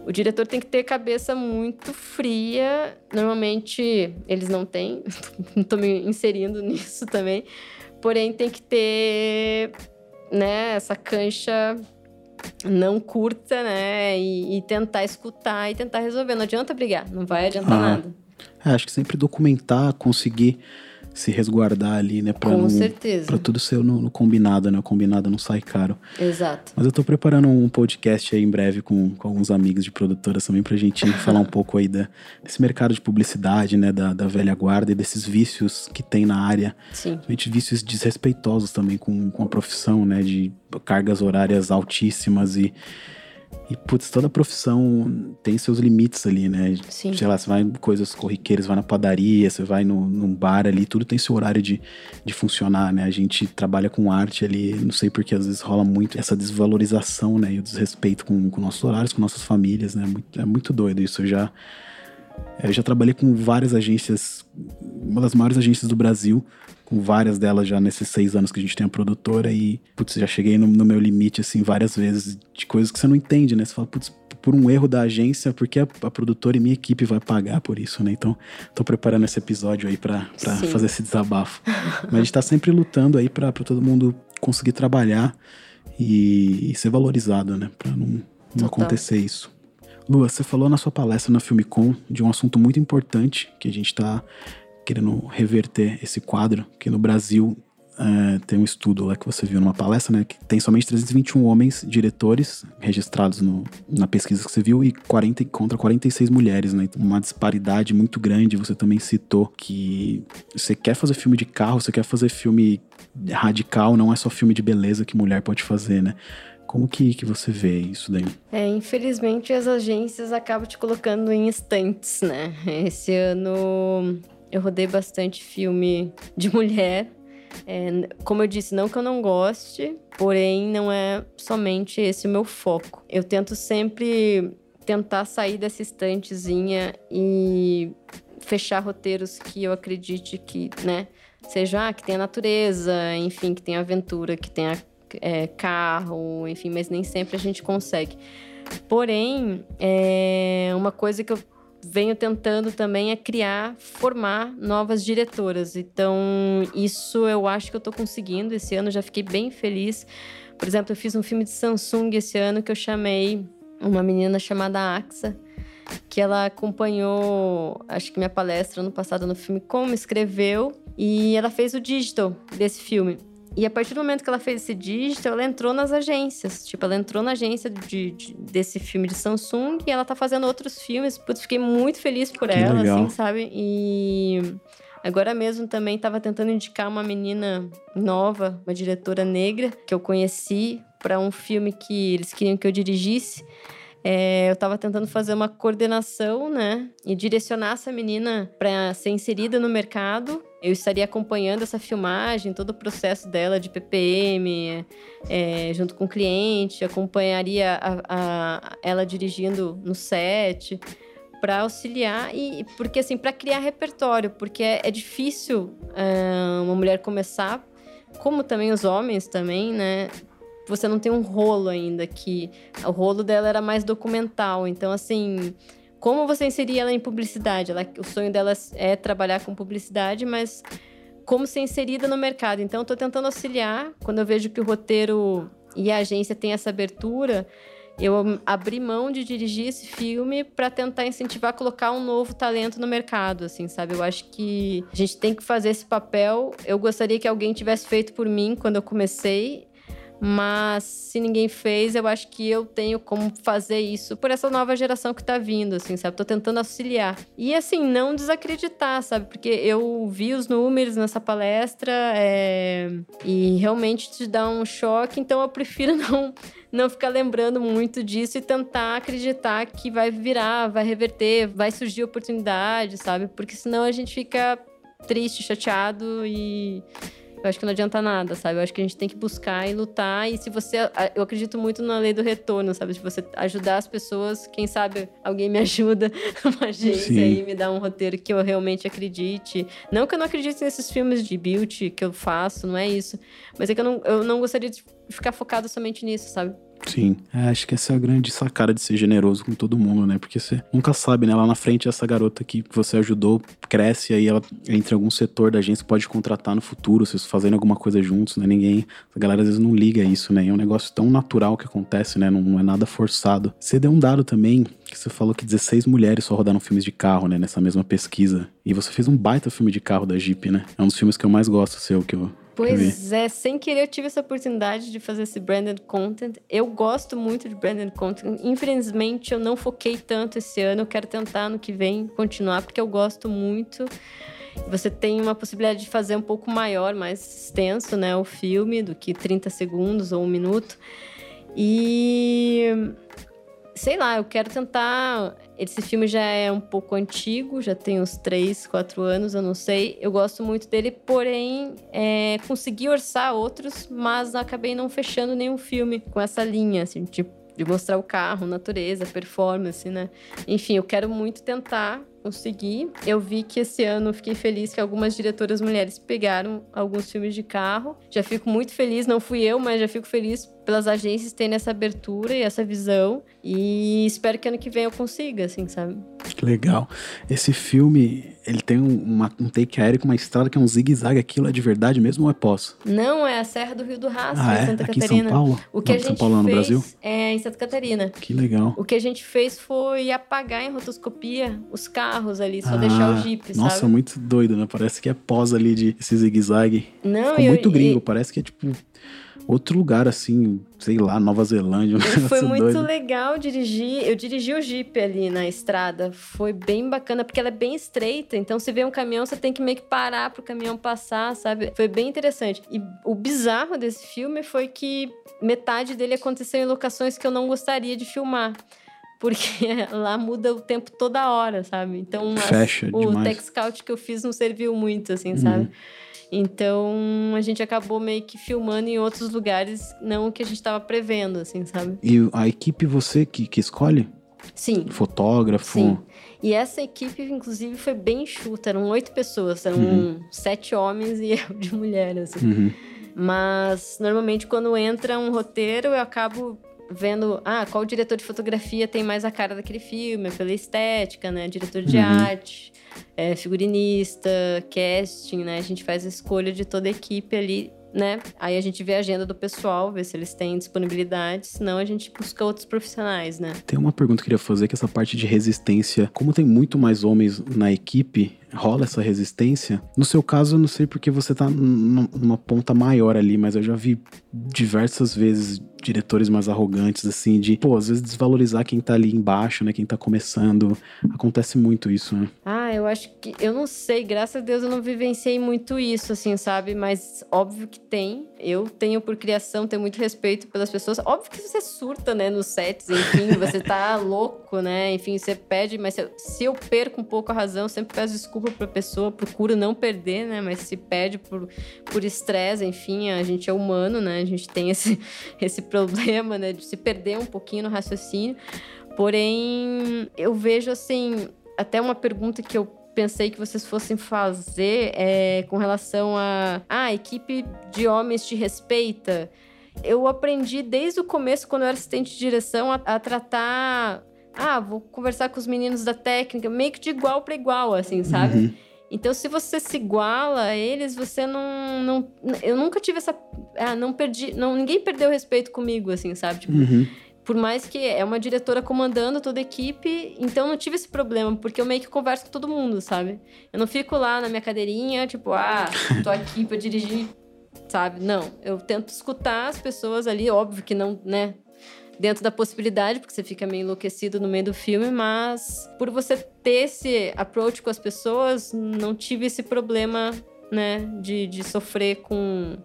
o diretor tem que ter cabeça muito fria. Normalmente, eles não têm. Estou me inserindo nisso também. Porém, tem que ter né, essa cancha não curta, né? E, e, tentar escutar e tentar resolver. Não adianta brigar, não vai adiantar ah, nada. É, acho que sempre documentar, conseguir se resguardar ali, né? Pra Com não, certeza. Pra tudo ser no, no, combinado, né? O combinado não sai caro. Exato. Mas eu tô preparando um podcast aí em breve com, com alguns amigos de produtoras também pra gente falar um pouco aí da, desse mercado de publicidade, né? Da, da velha guarda e desses vícios que tem na área. Sim. Vícios desrespeitosos também com, com a profissão, né? De cargas horárias altíssimas e e, putz, toda profissão tem seus limites ali, né? Sim. Sei lá, você vai em coisas corriqueiras, vai na padaria, você vai no, num bar ali, tudo tem seu horário de, de funcionar, né? A gente trabalha com arte ali, não sei porque às vezes rola muito essa desvalorização, né? E o desrespeito com, com nossos horários, com nossas famílias, né? Muito, é muito doido isso. Eu já, eu já trabalhei com várias agências, uma das maiores agências do Brasil, com várias delas já nesses seis anos que a gente tem a produtora e, putz, já cheguei no, no, meu limite, assim, várias vezes de coisas que você não entende, né? Você fala, putz, por um erro da agência, porque a, a, produtora e minha equipe vai pagar por isso, né? Então, tô preparando esse episódio aí para fazer esse desabafo. Mas a gente tá sempre lutando aí para todo mundo conseguir trabalhar e, e ser valorizado, né? Pra não, não acontecer isso. Lua, você falou na sua palestra na Filmicon de um assunto muito importante que a gente está querendo reverter esse quadro, que no Brasil é, tem um estudo lá que você viu numa palestra, né? Que tem somente 321 homens diretores registrados no, na pesquisa que você viu e 40 contra 46 mulheres, né? Então, uma disparidade muito grande. Você também citou que você quer fazer filme de carro, você quer fazer filme radical, não é só filme de beleza que mulher pode fazer, né? Como que, que você vê isso daí? É, infelizmente as agências acabam te colocando em estantes, né? Esse ano eu rodei bastante filme de mulher. É, como eu disse, não que eu não goste, porém não é somente esse o meu foco. Eu tento sempre tentar sair dessa estantezinha e fechar roteiros que eu acredite que, né, seja ah, que tenha natureza, enfim, que tenha aventura, que tenha é, carro, enfim, mas nem sempre a gente consegue. Porém, é uma coisa que eu venho tentando também é criar, formar novas diretoras. Então, isso eu acho que eu estou conseguindo. Esse ano já fiquei bem feliz. Por exemplo, eu fiz um filme de Samsung esse ano que eu chamei uma menina chamada Axa, que ela acompanhou, acho que minha palestra no passado no filme Como escreveu, e ela fez o digital desse filme. E a partir do momento que ela fez esse digital, ela entrou nas agências. Tipo, ela entrou na agência de, de desse filme de Samsung e ela tá fazendo outros filmes. Putz, fiquei muito feliz por que ela, legal. assim, sabe? E agora mesmo também tava tentando indicar uma menina nova, uma diretora negra, que eu conheci, para um filme que eles queriam que eu dirigisse. é, eu estava tentando fazer uma coordenação, né? E direcionar essa menina para ser inserida no mercado. Eu estaria acompanhando essa filmagem, todo o processo dela de PPM, é, junto com o cliente, acompanharia a, a, ela dirigindo no set para auxiliar e porque assim para criar repertório porque é, é difícil uh, uma mulher começar como também os homens também né você não tem um rolo ainda, que o rolo dela era mais documental. Então, assim, como você inserir ela em publicidade? Ela, o sonho dela é trabalhar com publicidade, mas como ser inserida no mercado. Então, estou tentando auxiliar. Quando eu vejo que o roteiro e a agência tem essa abertura, eu abri mão de dirigir esse filme para tentar incentivar a colocar um novo talento no mercado, assim, sabe? Eu acho que a gente tem que fazer esse papel. Eu gostaria que alguém tivesse feito por mim quando eu comecei mas se ninguém fez, eu acho que eu tenho como fazer isso por essa nova geração que tá vindo, assim, sabe? Tô tentando auxiliar. E assim, não desacreditar, sabe? Porque eu vi os números nessa palestra é... e realmente te dá um choque, então eu prefiro não, não ficar lembrando muito disso e tentar acreditar que vai virar, vai reverter, vai surgir oportunidade, sabe? Porque senão a gente fica triste, chateado e eu acho que não adianta nada, sabe? Eu acho que a gente tem que buscar e lutar. E se você. Eu acredito muito na lei do retorno, sabe? Se você ajudar as pessoas, quem sabe alguém me ajuda, uma agência Sim. aí, me dá um roteiro que eu realmente acredite. Não que eu não acredite nesses filmes de beauty que eu faço, não é isso. Mas é que eu não, eu não gostaria de ficar focado somente nisso, sabe? Sim, é, acho que essa é a grande sacada de ser generoso com todo mundo, né? Porque você nunca sabe, né? Lá na frente, essa garota que você ajudou cresce, aí ela entra em algum setor da agência, pode contratar no futuro, vocês fazendo alguma coisa juntos, né? Ninguém, a galera às vezes não liga isso, né? É um negócio tão natural que acontece, né? Não, não é nada forçado. Você deu um dado também, que você falou que 16 mulheres só rodaram filmes de carro, né? Nessa mesma pesquisa. E você fez um baita filme de carro da Jeep, né? É um dos filmes que eu mais gosto seu, que eu Pois é, sem querer eu tive essa oportunidade de fazer esse branded content. Eu gosto muito de branded content. Infelizmente eu não foquei tanto esse ano. Eu quero tentar no que vem continuar porque eu gosto muito. Você tem uma possibilidade de fazer um pouco maior, mais extenso, né, o filme do que 30 segundos ou um minuto. E sei lá, eu quero tentar. Esse filme já é um pouco antigo, já tem uns 3, 4 anos, eu não sei. Eu gosto muito dele, porém, é, consegui orçar outros, mas acabei não fechando nenhum filme com essa linha, assim, tipo, de mostrar o carro, natureza, performance, né? Enfim, eu quero muito tentar conseguir. Eu vi que esse ano fiquei feliz que algumas diretoras mulheres pegaram alguns filmes de carro. Já fico muito feliz, não fui eu, mas já fico feliz pelas agências terem essa abertura e essa visão. E espero que ano que vem eu consiga, assim, sabe? Legal. Esse filme, ele tem uma, um take aéreo com uma estrada que é um zigue-zague. Aquilo é de verdade mesmo ou é pós? Não, é a Serra do Rio do Rastro, ah, em é? Santa Aqui Catarina. Em São Paulo? O que não, a gente São Paulo, fez no Brasil? é em Santa Catarina. Que legal. O que a gente fez foi apagar em rotoscopia os carros ali, só ah, deixar o Jeep, sabe? Nossa, muito doido, né? Parece que é pós ali de esse zigue-zague. Não, Ficou eu, muito gringo, parece que é tipo outro lugar, assim, sei lá, Nova Zelândia. Um foi muito doido. legal dirigir. Eu dirigi o Jeep ali na estrada. Foi bem bacana, porque ela é bem estreita. Então, se vê um caminhão, você tem que meio que parar pro caminhão passar, sabe? Foi bem interessante. E o bizarro desse filme foi que metade dele aconteceu em locações que eu não gostaria de filmar porque lá muda o tempo toda hora, sabe? Então, Fecha as, o demais. tech scout que eu fiz não serviu muito, assim, uhum. sabe? Então a gente acabou meio que filmando em outros lugares, não o que a gente estava prevendo, assim, sabe? E a equipe você que, que escolhe? Sim. Fotógrafo? Sim. E essa equipe, inclusive, foi bem enxuta. Eram oito pessoas, eram uhum. sete homens e eu de mulher, assim. Uhum. Mas normalmente quando entra um roteiro, eu acabo vendo, ah, qual diretor de fotografia tem mais a cara daquele filme, pela estética, né? Diretor de uhum. arte, é, figurinista, casting, né? A gente faz a escolha de toda a equipe ali né? Aí a gente vê a agenda do pessoal, vê se eles têm disponibilidade, senão a gente busca outros profissionais, né? Tem uma pergunta que eu queria fazer, que essa parte de resistência, como tem muito mais homens na equipe, rola essa resistência. No seu caso, eu não sei porque você tá numa ponta maior ali, mas eu já vi diversas vezes diretores mais arrogantes, assim, de, pô, às vezes desvalorizar quem tá ali embaixo, né? Quem tá começando. Acontece muito isso, né? Ah, eu acho que. Eu não sei, graças a Deus eu não vivenciei muito isso, assim, sabe? Mas óbvio que tem. Eu tenho, por criação, tenho muito respeito pelas pessoas. Óbvio que você surta, né, nos sets, enfim, você tá louco, né? Enfim, você pede, mas se eu perco um pouco a razão, eu sempre peço desculpa pra pessoa, procuro não perder, né? Mas se pede por estresse, enfim, a gente é humano, né? A gente tem esse, esse problema, né, de se perder um pouquinho no raciocínio. Porém, eu vejo assim, até uma pergunta que eu pensei que vocês fossem fazer é com relação a ah, a equipe de homens te respeita. Eu aprendi desde o começo, quando eu era assistente de direção, a, a tratar. Ah, vou conversar com os meninos da técnica, meio que de igual para igual, assim, sabe? Uhum. Então, se você se iguala a eles, você não, não. Eu nunca tive essa. Ah, não perdi. Não, ninguém perdeu respeito comigo, assim, sabe? Tipo, uhum. Por mais que é uma diretora comandando toda a equipe, então não tive esse problema, porque eu meio que converso com todo mundo, sabe? Eu não fico lá na minha cadeirinha, tipo, ah, tô aqui pra dirigir, sabe? Não. Eu tento escutar as pessoas ali, óbvio que não, né? Dentro da possibilidade, porque você fica meio enlouquecido no meio do filme, mas por você ter esse approach com as pessoas, não tive esse problema, né, de, de sofrer com,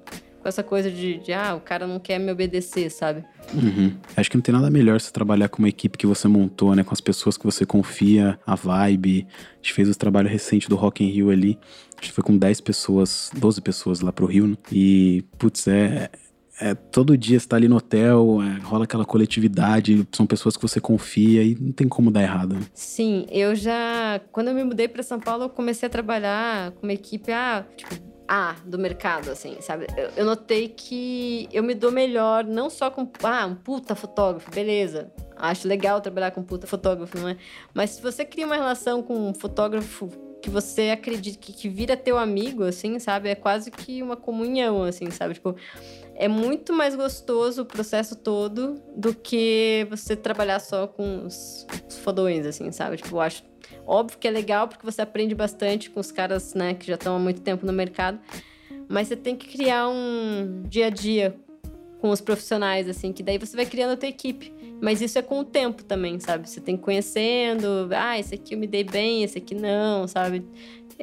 com essa coisa de, de, ah, o cara não quer me obedecer, sabe? Uhum. Acho que não tem nada melhor se trabalhar com uma equipe que você montou, né, com as pessoas que você confia, a vibe. A gente fez o trabalho recente do Rock in Rio ali, a gente foi com 10 pessoas, 12 pessoas lá pro Rio, né? E, putz, é, é, todo dia você tá ali no hotel, é, rola aquela coletividade, são pessoas que você confia e não tem como dar errado. Né? Sim, eu já. Quando eu me mudei para São Paulo, eu comecei a trabalhar com uma equipe, ah, tipo, A do mercado, assim, sabe? Eu, eu, notei que eu me dou melhor, não só com, ah, um puta fotógrafo, beleza. Acho legal trabalhar com puta fotógrafo, não é? Mas se você cria uma relação com um fotógrafo que você acredita que, que vira teu amigo, assim, sabe? É quase que uma comunhão, assim, sabe? Tipo, é muito mais gostoso o processo todo do que você trabalhar só com os, os fodões, assim, sabe? Tipo, eu acho óbvio que é legal porque você aprende bastante com os caras, né, que já estão há muito tempo no mercado, mas você tem que criar um dia a dia com os profissionais, assim, que daí você vai criando a tua equipe. Mas isso é com o tempo também, sabe? Você tem conhecendo, ah, esse aqui eu me dei bem, esse aqui não, sabe?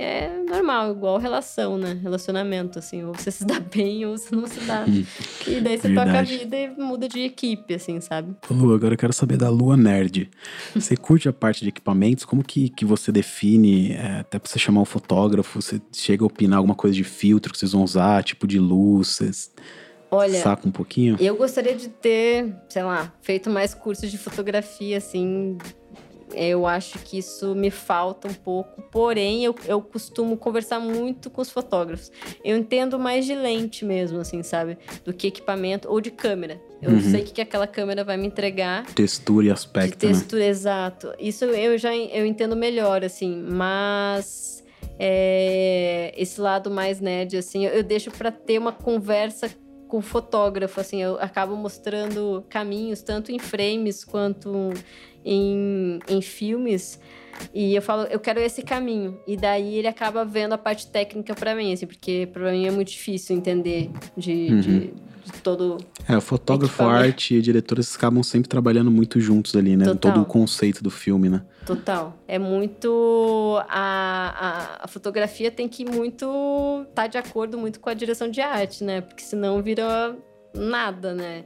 É normal, igual relação, né? Relacionamento, assim, ou você se dá bem ou você não se dá. E daí você Verdade. toca a vida e muda de equipe, assim, sabe? Lu, agora eu quero saber da Lua Nerd. Você curte a parte de equipamentos? Como que, que você define, é, até pra você chamar um fotógrafo, você chega a opinar alguma coisa de filtro que vocês vão usar, tipo de luz, vocês Olha, saca um pouquinho? Eu gostaria de ter, sei lá, feito mais cursos de fotografia, assim. Eu acho que isso me falta um pouco, porém eu, eu costumo conversar muito com os fotógrafos. Eu entendo mais de lente mesmo, assim, sabe? Do que equipamento ou de câmera. Eu uhum. sei que, que aquela câmera vai me entregar. Textura e aspecto. De né? textura, né? exato. Isso eu já eu entendo melhor, assim, mas é, esse lado mais nerd, assim, eu, eu deixo para ter uma conversa com fotógrafo, assim, eu acabo mostrando caminhos, tanto em frames quanto em, em filmes. E eu falo, eu quero esse caminho. E daí ele acaba vendo a parte técnica para mim, assim, porque para mim é muito difícil entender de, uhum. de de todo. É, o fotógrafo, arte e diretores acabam sempre trabalhando muito juntos ali, né? Total. Todo o conceito do filme, né? Total. É muito. A, a, a fotografia tem que muito estar tá de acordo muito com a direção de arte, né? Porque senão vira nada, né?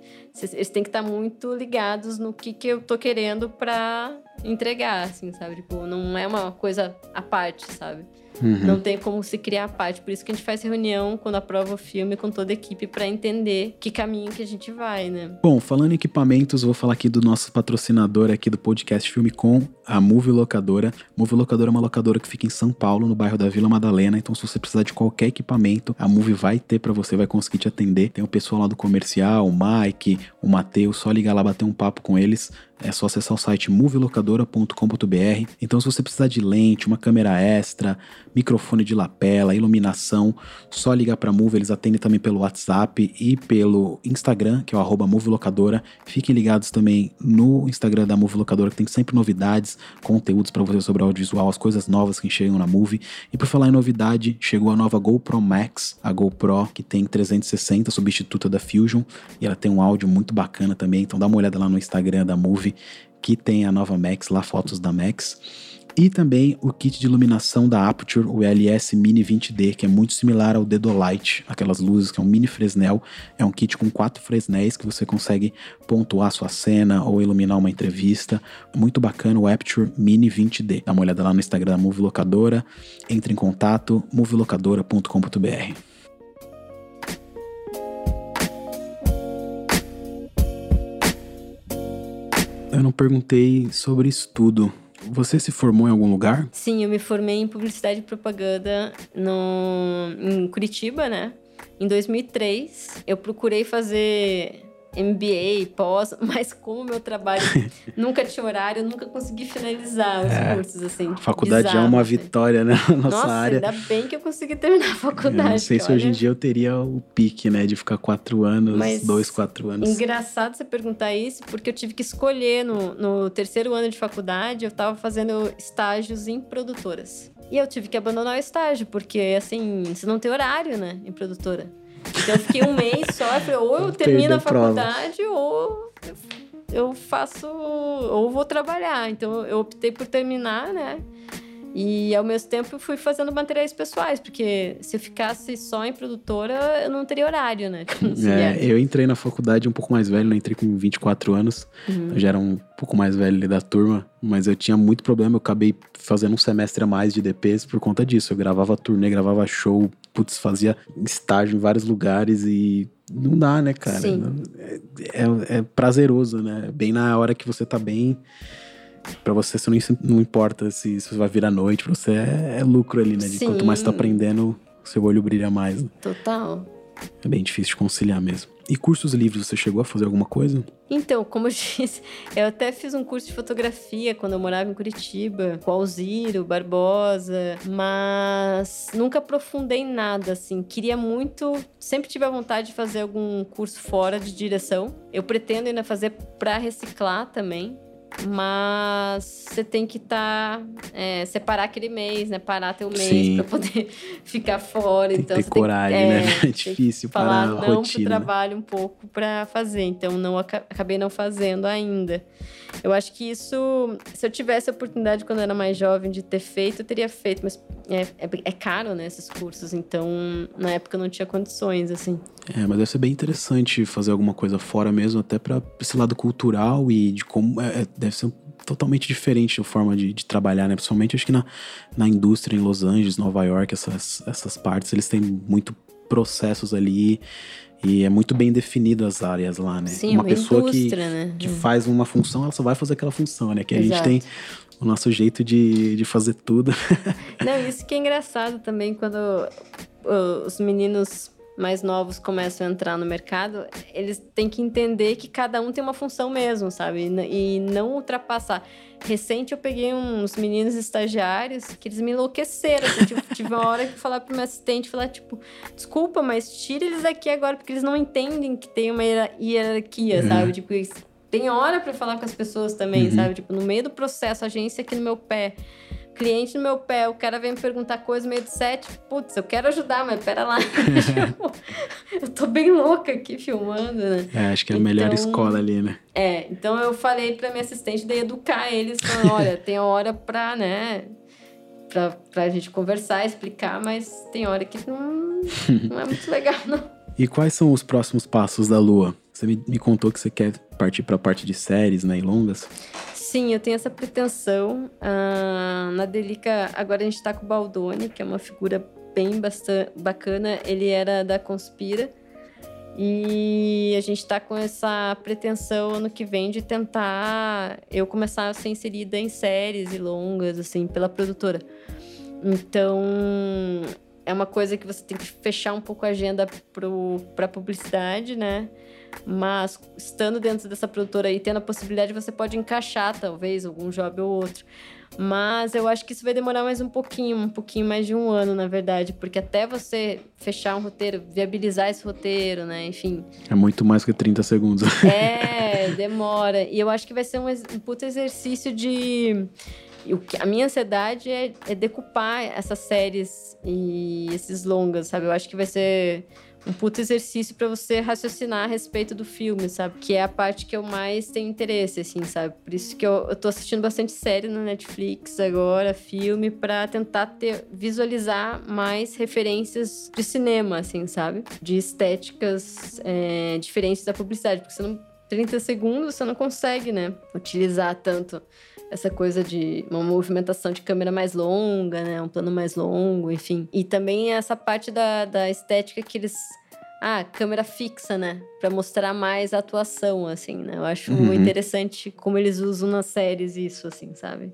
Eles têm que estar muito ligados no que, que eu tô querendo para entregar, assim, sabe? Tipo, não é uma coisa à parte, sabe? Uhum. Não tem como se criar a parte. Por isso que a gente faz reunião quando aprova o filme com toda a equipe para entender que caminho que a gente vai, né? Bom, falando em equipamentos, vou falar aqui do nosso patrocinador aqui do podcast Filme Com, a Movie Locadora. Movie Locadora é uma locadora que fica em São Paulo, no bairro da Vila Madalena. Então, se você precisar de qualquer equipamento, a Movie vai ter para você, vai conseguir te atender. Tem o pessoal lá do comercial, o Mike, o Matheus, só ligar lá, bater um papo com eles. É só acessar o site movielocadora.com.br. Então, se você precisar de lente, uma câmera extra, microfone de lapela, iluminação. Só ligar para Move, eles atendem também pelo WhatsApp e pelo Instagram, que é o arroba Move Locadora. Fiquem ligados também no Instagram da Move Locadora, que tem sempre novidades, conteúdos para você sobre audiovisual, as coisas novas que chegam na Move. E por falar em novidade, chegou a nova GoPro Max, a GoPro que tem 360, substituta da Fusion, e ela tem um áudio muito bacana também. Então dá uma olhada lá no Instagram da Move, que tem a nova Max, lá fotos da Max. E também o kit de iluminação da Aputure, o LS Mini 20D, que é muito similar ao Dedolight, aquelas luzes que é um mini Fresnel. É um kit com quatro Fresnéis que você consegue pontuar sua cena ou iluminar uma entrevista. Muito bacana o Aputure Mini 20D. Dá uma olhada lá no Instagram da Move Locadora. Entre em contato, movelocadora.com.br. Eu não perguntei sobre estudo. Você se formou em algum lugar? Sim, eu me formei em publicidade e propaganda no, em Curitiba, né? Em 2003, eu procurei fazer MBA, pós, mas como meu trabalho nunca tinha horário, eu nunca consegui finalizar os é, cursos, assim. A faculdade bizarro, é uma assim. vitória, né? Na nossa, nossa área. ainda bem que eu consegui terminar a faculdade. Eu não sei se olha... hoje em dia eu teria o pique, né? De ficar quatro anos, mas dois, quatro anos. Engraçado você perguntar isso, porque eu tive que escolher no, no terceiro ano de faculdade, eu tava fazendo estágios em produtoras. E eu tive que abandonar o estágio, porque, assim, você não tem horário, né, em produtora. Então eu fiquei um mês só, eu falei, ou eu termino a faculdade ou eu faço, ou vou trabalhar. Então eu optei por terminar, né? E ao mesmo tempo fui fazendo materiais pessoais, porque se eu ficasse só em produtora, eu não teria horário, né? É, eu entrei na faculdade um pouco mais velho, eu entrei com 24 anos, uhum. eu já era um pouco mais velho da turma, mas eu tinha muito problema, eu acabei fazendo um semestre a mais de DPs por conta disso. Eu gravava turnê, gravava show, putz, fazia estágio em vários lugares e não dá, né, cara? É, é, é, prazeroso, né? Bem na hora que você tá bem. Pra você, você não, não importa se, se vai virar noite, pra você é, é lucro ali, né? De Sim. quanto mais você tá aprendendo, seu olho brilha mais. Né? Total. É bem difícil de conciliar mesmo. E cursos livres, você chegou a fazer alguma coisa? Então, como eu disse, eu até fiz um curso de fotografia quando eu morava em Curitiba, com Alziro, Barbosa, mas nunca aprofundei nada, assim. Queria muito, sempre tive a vontade de fazer algum curso fora de direção. Eu pretendo ainda fazer para reciclar também, mas você tem que estar tá, é, separar aquele mês, né? Parar teu mês para poder ficar fora. Tem então que ter coragem, tem, né? É, é difícil falar para não rotina. pro trabalho um pouco para fazer. Então não acabei não fazendo ainda. Eu acho que isso, se eu tivesse a oportunidade quando eu era mais jovem de ter feito, eu teria feito, mas é, é, é caro, né, esses cursos. Então, na época eu não tinha condições, assim. É, mas deve ser bem interessante fazer alguma coisa fora mesmo, até para esse lado cultural e de como. É, é, deve ser totalmente diferente a forma de, de, trabalhar, né? Principalmente acho que na, na indústria em Los Angeles, Nova York, essas, essas partes, eles têm muito processos ali e é muito bem definido as áreas lá, né? Sim, uma, uma pessoa que, né? que faz uma função, ela só vai fazer aquela função, né? Que Exato. a gente tem o nosso jeito de, de fazer tudo. Não, isso que é engraçado também quando os meninos mais novos começam a entrar no mercado, eles têm que entender que cada um tem uma função mesmo, sabe? E não ultrapassar. Recente eu peguei uns meninos estagiários que eles me enlouqueceram. Assim, tipo, tive uma hora que falar pro meu assistente, falar tipo, desculpa, mas tira eles daqui agora, porque eles não entendem que tem uma hierarquia, uhum. sabe? Tipo, tem hora para falar com as pessoas também, uhum. sabe? Tipo, no meio do processo, a agência aqui no meu pé cliente no meu pé, o cara vem me perguntar coisa meio de sete, putz, eu quero ajudar, mas pera lá. eu tô bem louca aqui filmando, né? É, acho que é a então, melhor escola ali, né? É, então eu falei pra minha assistente de educar eles, falando, olha, tem hora pra, né, pra, pra gente conversar, explicar, mas tem hora que não, não é muito legal, não. E quais são os próximos passos da Lua? Você me, me contou que você quer partir para a parte de séries né, e longas. Sim, eu tenho essa pretensão. Ah, na Delica, agora a gente está com o Baldoni, que é uma figura bem bacana. Ele era da Conspira. E a gente está com essa pretensão ano que vem de tentar eu começar a ser inserida em séries e longas, assim, pela produtora. Então, é uma coisa que você tem que fechar um pouco a agenda para publicidade, né? Mas estando dentro dessa produtora e tendo a possibilidade, você pode encaixar talvez algum job ou outro. Mas eu acho que isso vai demorar mais um pouquinho, um pouquinho mais de um ano, na verdade, porque até você fechar um roteiro, viabilizar esse roteiro, né? Enfim. É muito mais que 30 segundos. É, demora. E eu acho que vai ser um, um puto exercício de. A minha ansiedade é, é decupar essas séries e esses longas, sabe? Eu acho que vai ser um puto exercício para você raciocinar a respeito do filme, sabe? Que é a parte que eu mais tenho interesse, assim, sabe? Por isso que eu, eu tô assistindo bastante série na Netflix agora, filme, para tentar ter, visualizar mais referências de cinema, assim, sabe? De estéticas é, diferentes da publicidade. Porque você não. 30 segundos você não consegue, né? Utilizar tanto essa coisa de uma movimentação de câmera mais longa, né? Um plano mais longo, enfim. E também essa parte da, da estética que eles. Ah, câmera fixa, né? Pra mostrar mais a atuação, assim, né? Eu acho uhum. interessante como eles usam nas séries isso, assim, sabe?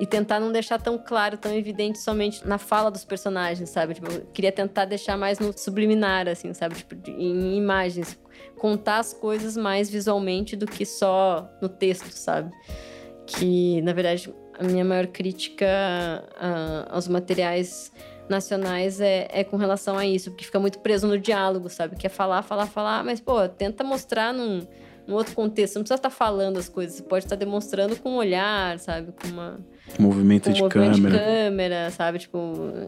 E tentar não deixar tão claro, tão evidente somente na fala dos personagens, sabe? Tipo, eu queria tentar deixar mais no subliminar, assim, sabe? Tipo, em imagens. Contar as coisas mais visualmente do que só no texto, sabe? Que na verdade a minha maior crítica a, aos materiais nacionais é, é, com relação a isso, porque fica muito preso no diálogo, sabe? Quer falar, falar, falar, mas pô, tenta mostrar num, num outro contexto. Você não precisa estar falando as coisas, você pode estar demonstrando com um olhar, sabe? Com uma movimento, com de, movimento câmera. de câmera, sabe? Tipo,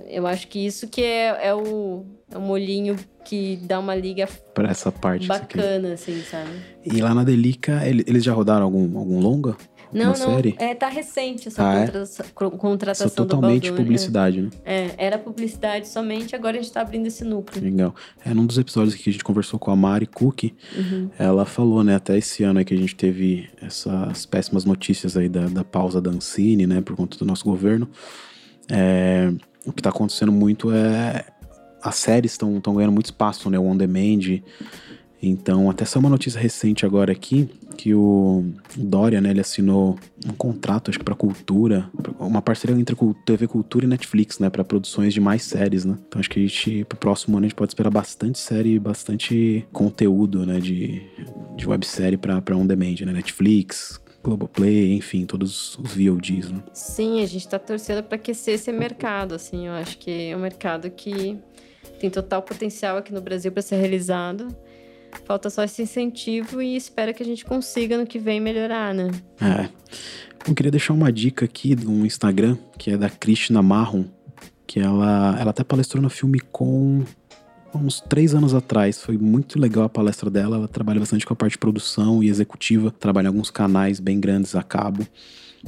eu acho que isso que é, é o, é o molinho que dá uma liga para essa parte bacana, assim, sabe? E lá na Delica, eles já rodaram algum, algum longa? Não, não. Série? É, tá recente essa ah, contra... é? contratação Isso totalmente publicidade, né? É, era publicidade somente, agora a gente tá abrindo esse núcleo. Legal. É, num dos episódios que a gente conversou com a Mari Cook, uhum. ela falou, né, até esse ano aí que a gente teve essas péssimas notícias aí da, da pausa da Ancine, né, por conta do nosso governo. É, o que tá acontecendo muito é as séries estão ganhando muito espaço, né, o on demand então, até só uma notícia recente agora aqui, que o Dória, né, ele assinou um contrato, acho que para cultura, uma parceria entre TV Cultura e Netflix, né, para produções de mais séries, né. Então, acho que a gente, pro próximo ano, a gente pode esperar bastante série, bastante conteúdo, né, de, de websérie para on demand, né, Netflix, Globoplay, enfim, todos os VODs, né? Sim, a gente tá torcendo para aquecer esse mercado, assim, eu acho que é um mercado que tem total potencial aqui no Brasil para ser realizado. Falta só esse incentivo e espero que a gente consiga no que vem melhorar, né? É. Eu queria deixar uma dica aqui do Instagram, que é da Krishna Marron, que ela, ela até palestrou no filme com uns três anos atrás. Foi muito legal a palestra dela. Ela trabalha bastante com a parte de produção e executiva, trabalha em alguns canais bem grandes a cabo.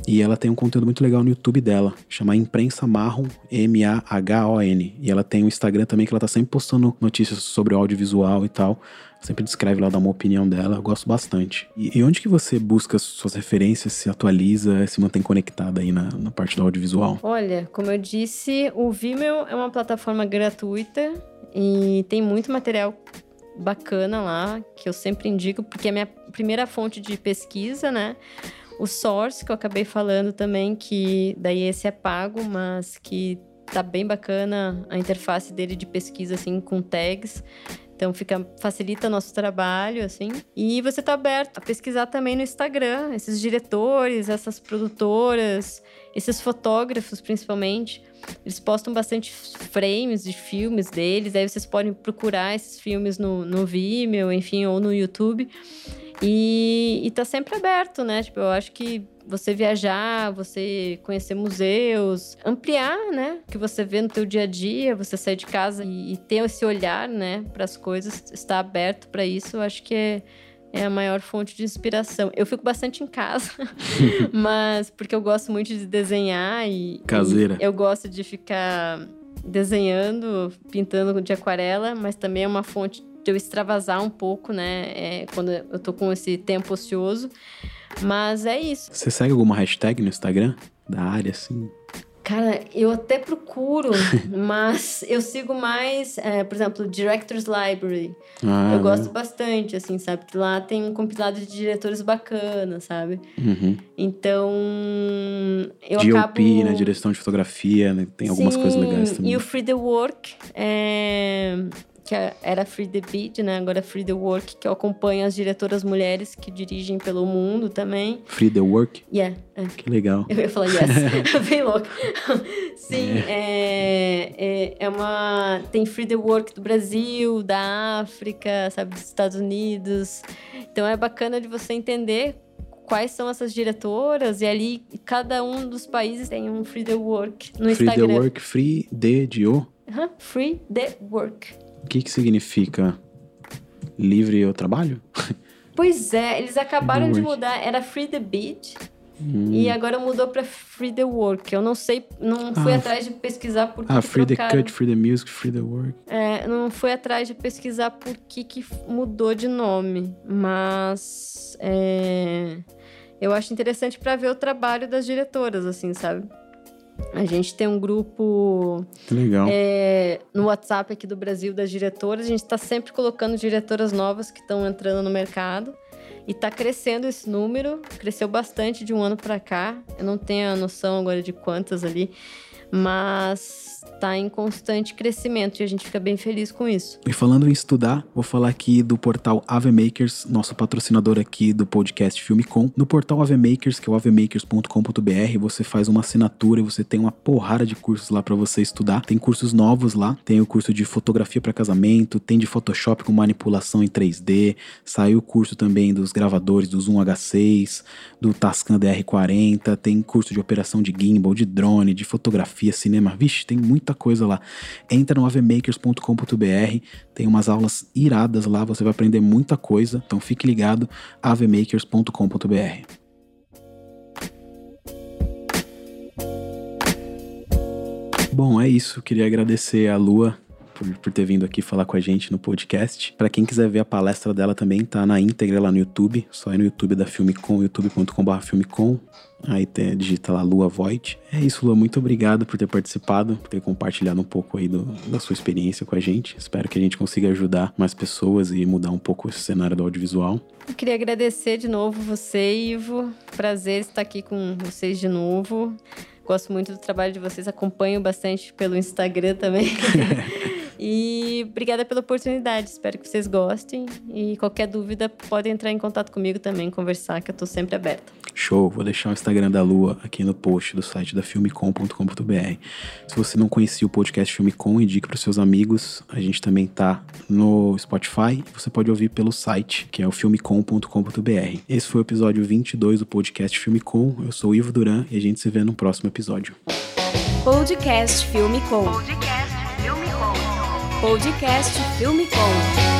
E ela tem um conteúdo muito legal no YouTube dela, chama Imprensa Marron, M-A-H-O-N. E ela tem um Instagram também que ela tá sempre postando notícias sobre o audiovisual e tal. Sempre descreve lá, dá uma opinião dela, eu gosto bastante. E, e, onde que você busca suas referências, se atualiza, se mantém conectada aí na, na parte do audiovisual? Olha, como eu disse, o Vimeo é uma plataforma gratuita e tem muito material bacana lá, que eu sempre indico, porque é a minha primeira fonte de pesquisa, né? O Source, que eu acabei falando também, que daí esse é pago, mas que tá bem bacana a interface dele de pesquisa, assim, com tags. Então fica facilita nosso trabalho, assim. E você tá aberto a pesquisar também no Instagram, esses diretores, essas produtoras, esses fotógrafos, principalmente. Eles postam bastante frames de filmes deles, aí vocês podem procurar esses filmes no, no Vimeo, enfim, ou no YouTube. E, e tá sempre aberto, né? Tipo, eu acho que você viajar, você conhecer museus, ampliar, né? O que você vê no teu dia a dia, você sair de casa e, e ter esse olhar, né, para as coisas, estar aberto para isso, eu acho que é, é a maior fonte de inspiração. Eu fico bastante em casa, mas porque eu gosto muito de desenhar e caseira. E eu gosto de ficar desenhando, pintando de aquarela, mas também é uma fonte de eu extravasar um pouco, né? É, quando eu tô com esse tempo ocioso. Mas é isso. Você segue alguma hashtag no Instagram da área, assim? Cara, eu até procuro, mas eu sigo mais, é, por exemplo, Directors Library. Ah, eu né? gosto bastante, assim, sabe? Que lá tem um compilado de diretores bacanas, sabe? Uhum. Então, eu DOP, acabo... né? Direção de fotografia, né? Tem algumas Sim, coisas legais também. E o Free the Work, é... que é, era Free the Beat, né? Agora é Free the Work, que eu acompanho as diretoras mulheres que dirigem pelo mundo também. Free the Work? Yeah. É. Que legal. Eu ia falar yes. Bem louca. Sim, é. É, é uma. Tem Free the Work do Brasil, da África, sabe, dos Estados Unidos. Então é bacana de você entender quais são essas diretoras e ali cada um dos países tem um Free the Work no free Instagram. the Work, Free the de o? Uhum, free the Work. O que que significa livre o trabalho? Pois é, eles acabaram the de mudar, era Free the Beat Hum. e agora mudou pra Free the Work. Eu não sei, não fui Ah, atrás de pesquisar por que Ah, que Free the trocaram. Cut, Free the Music, Free the Work. É, não fui atrás de pesquisar por que, que mudou de nome, mas é, eu acho interessante para ver o trabalho das diretoras, assim, sabe? A gente tem um grupo é, no WhatsApp aqui do Brasil das diretoras, a gente está sempre colocando diretoras novas que estão entrando no mercado. E tá crescendo esse número, cresceu bastante de um ano para cá. Eu não tenho a noção agora de quantas ali, mas tá em constante crescimento e a gente fica bem feliz com isso. E falando em estudar, vou falar aqui do portal Ave Makers, nosso patrocinador aqui do podcast Filmecom. No portal Ave Makers, que é o avemakers.com.br, você faz uma assinatura e você tem uma porrada de cursos lá para você estudar. Tem cursos novos lá, tem o curso de fotografia para casamento, tem de Photoshop com manipulação em 3D, saiu o curso também dos gravadores do Zoom H6, do Tascam DR40, tem curso de operação de gimbal, de drone, de fotografia, cinema. Vixe, tem muita coisa lá. Entra no avemakers.com.br, tem umas aulas iradas lá, você vai aprender muita coisa. Então fique ligado, avemakers.com.br. Bom, é isso. Queria agradecer a Lua por, por ter vindo aqui falar com a gente no podcast. Pra quem quiser ver a palestra dela também, tá na íntegra lá no YouTube. Só ir no YouTube da Filmicom, youtube.com.br Filmicom. Aí digita lá Lua Voigt. É isso, Lua. Muito obrigado por ter participado, por ter compartilhado um pouco aí do- da sua experiência com a gente. Espero que a gente consiga ajudar mais pessoas e mudar um pouco esse cenário do audiovisual. Eu queria agradecer de novo você, Ivo. Prazer estar aqui com vocês de novo. Gosto muito do trabalho de vocês, acompanho bastante pelo Instagram também. e obrigada pela oportunidade, espero que vocês gostem. E qualquer dúvida, podem entrar em contato comigo também, conversar, que eu tô sempre aberta. Show, vou deixar o Instagram da Lua aqui no post do site da filmecom.com.br. Se você não conhecia o podcast Filmecom, indique para seus amigos. A gente também tá no Spotify. Você pode ouvir pelo site, que é o filmecom.com.br. Esse foi o episódio 22 do podcast Filmecom. Eu sou o Ivo Duran e a gente se vê no próximo episódio. Podcast Filme Com. Podcast. Podcast Filme Com.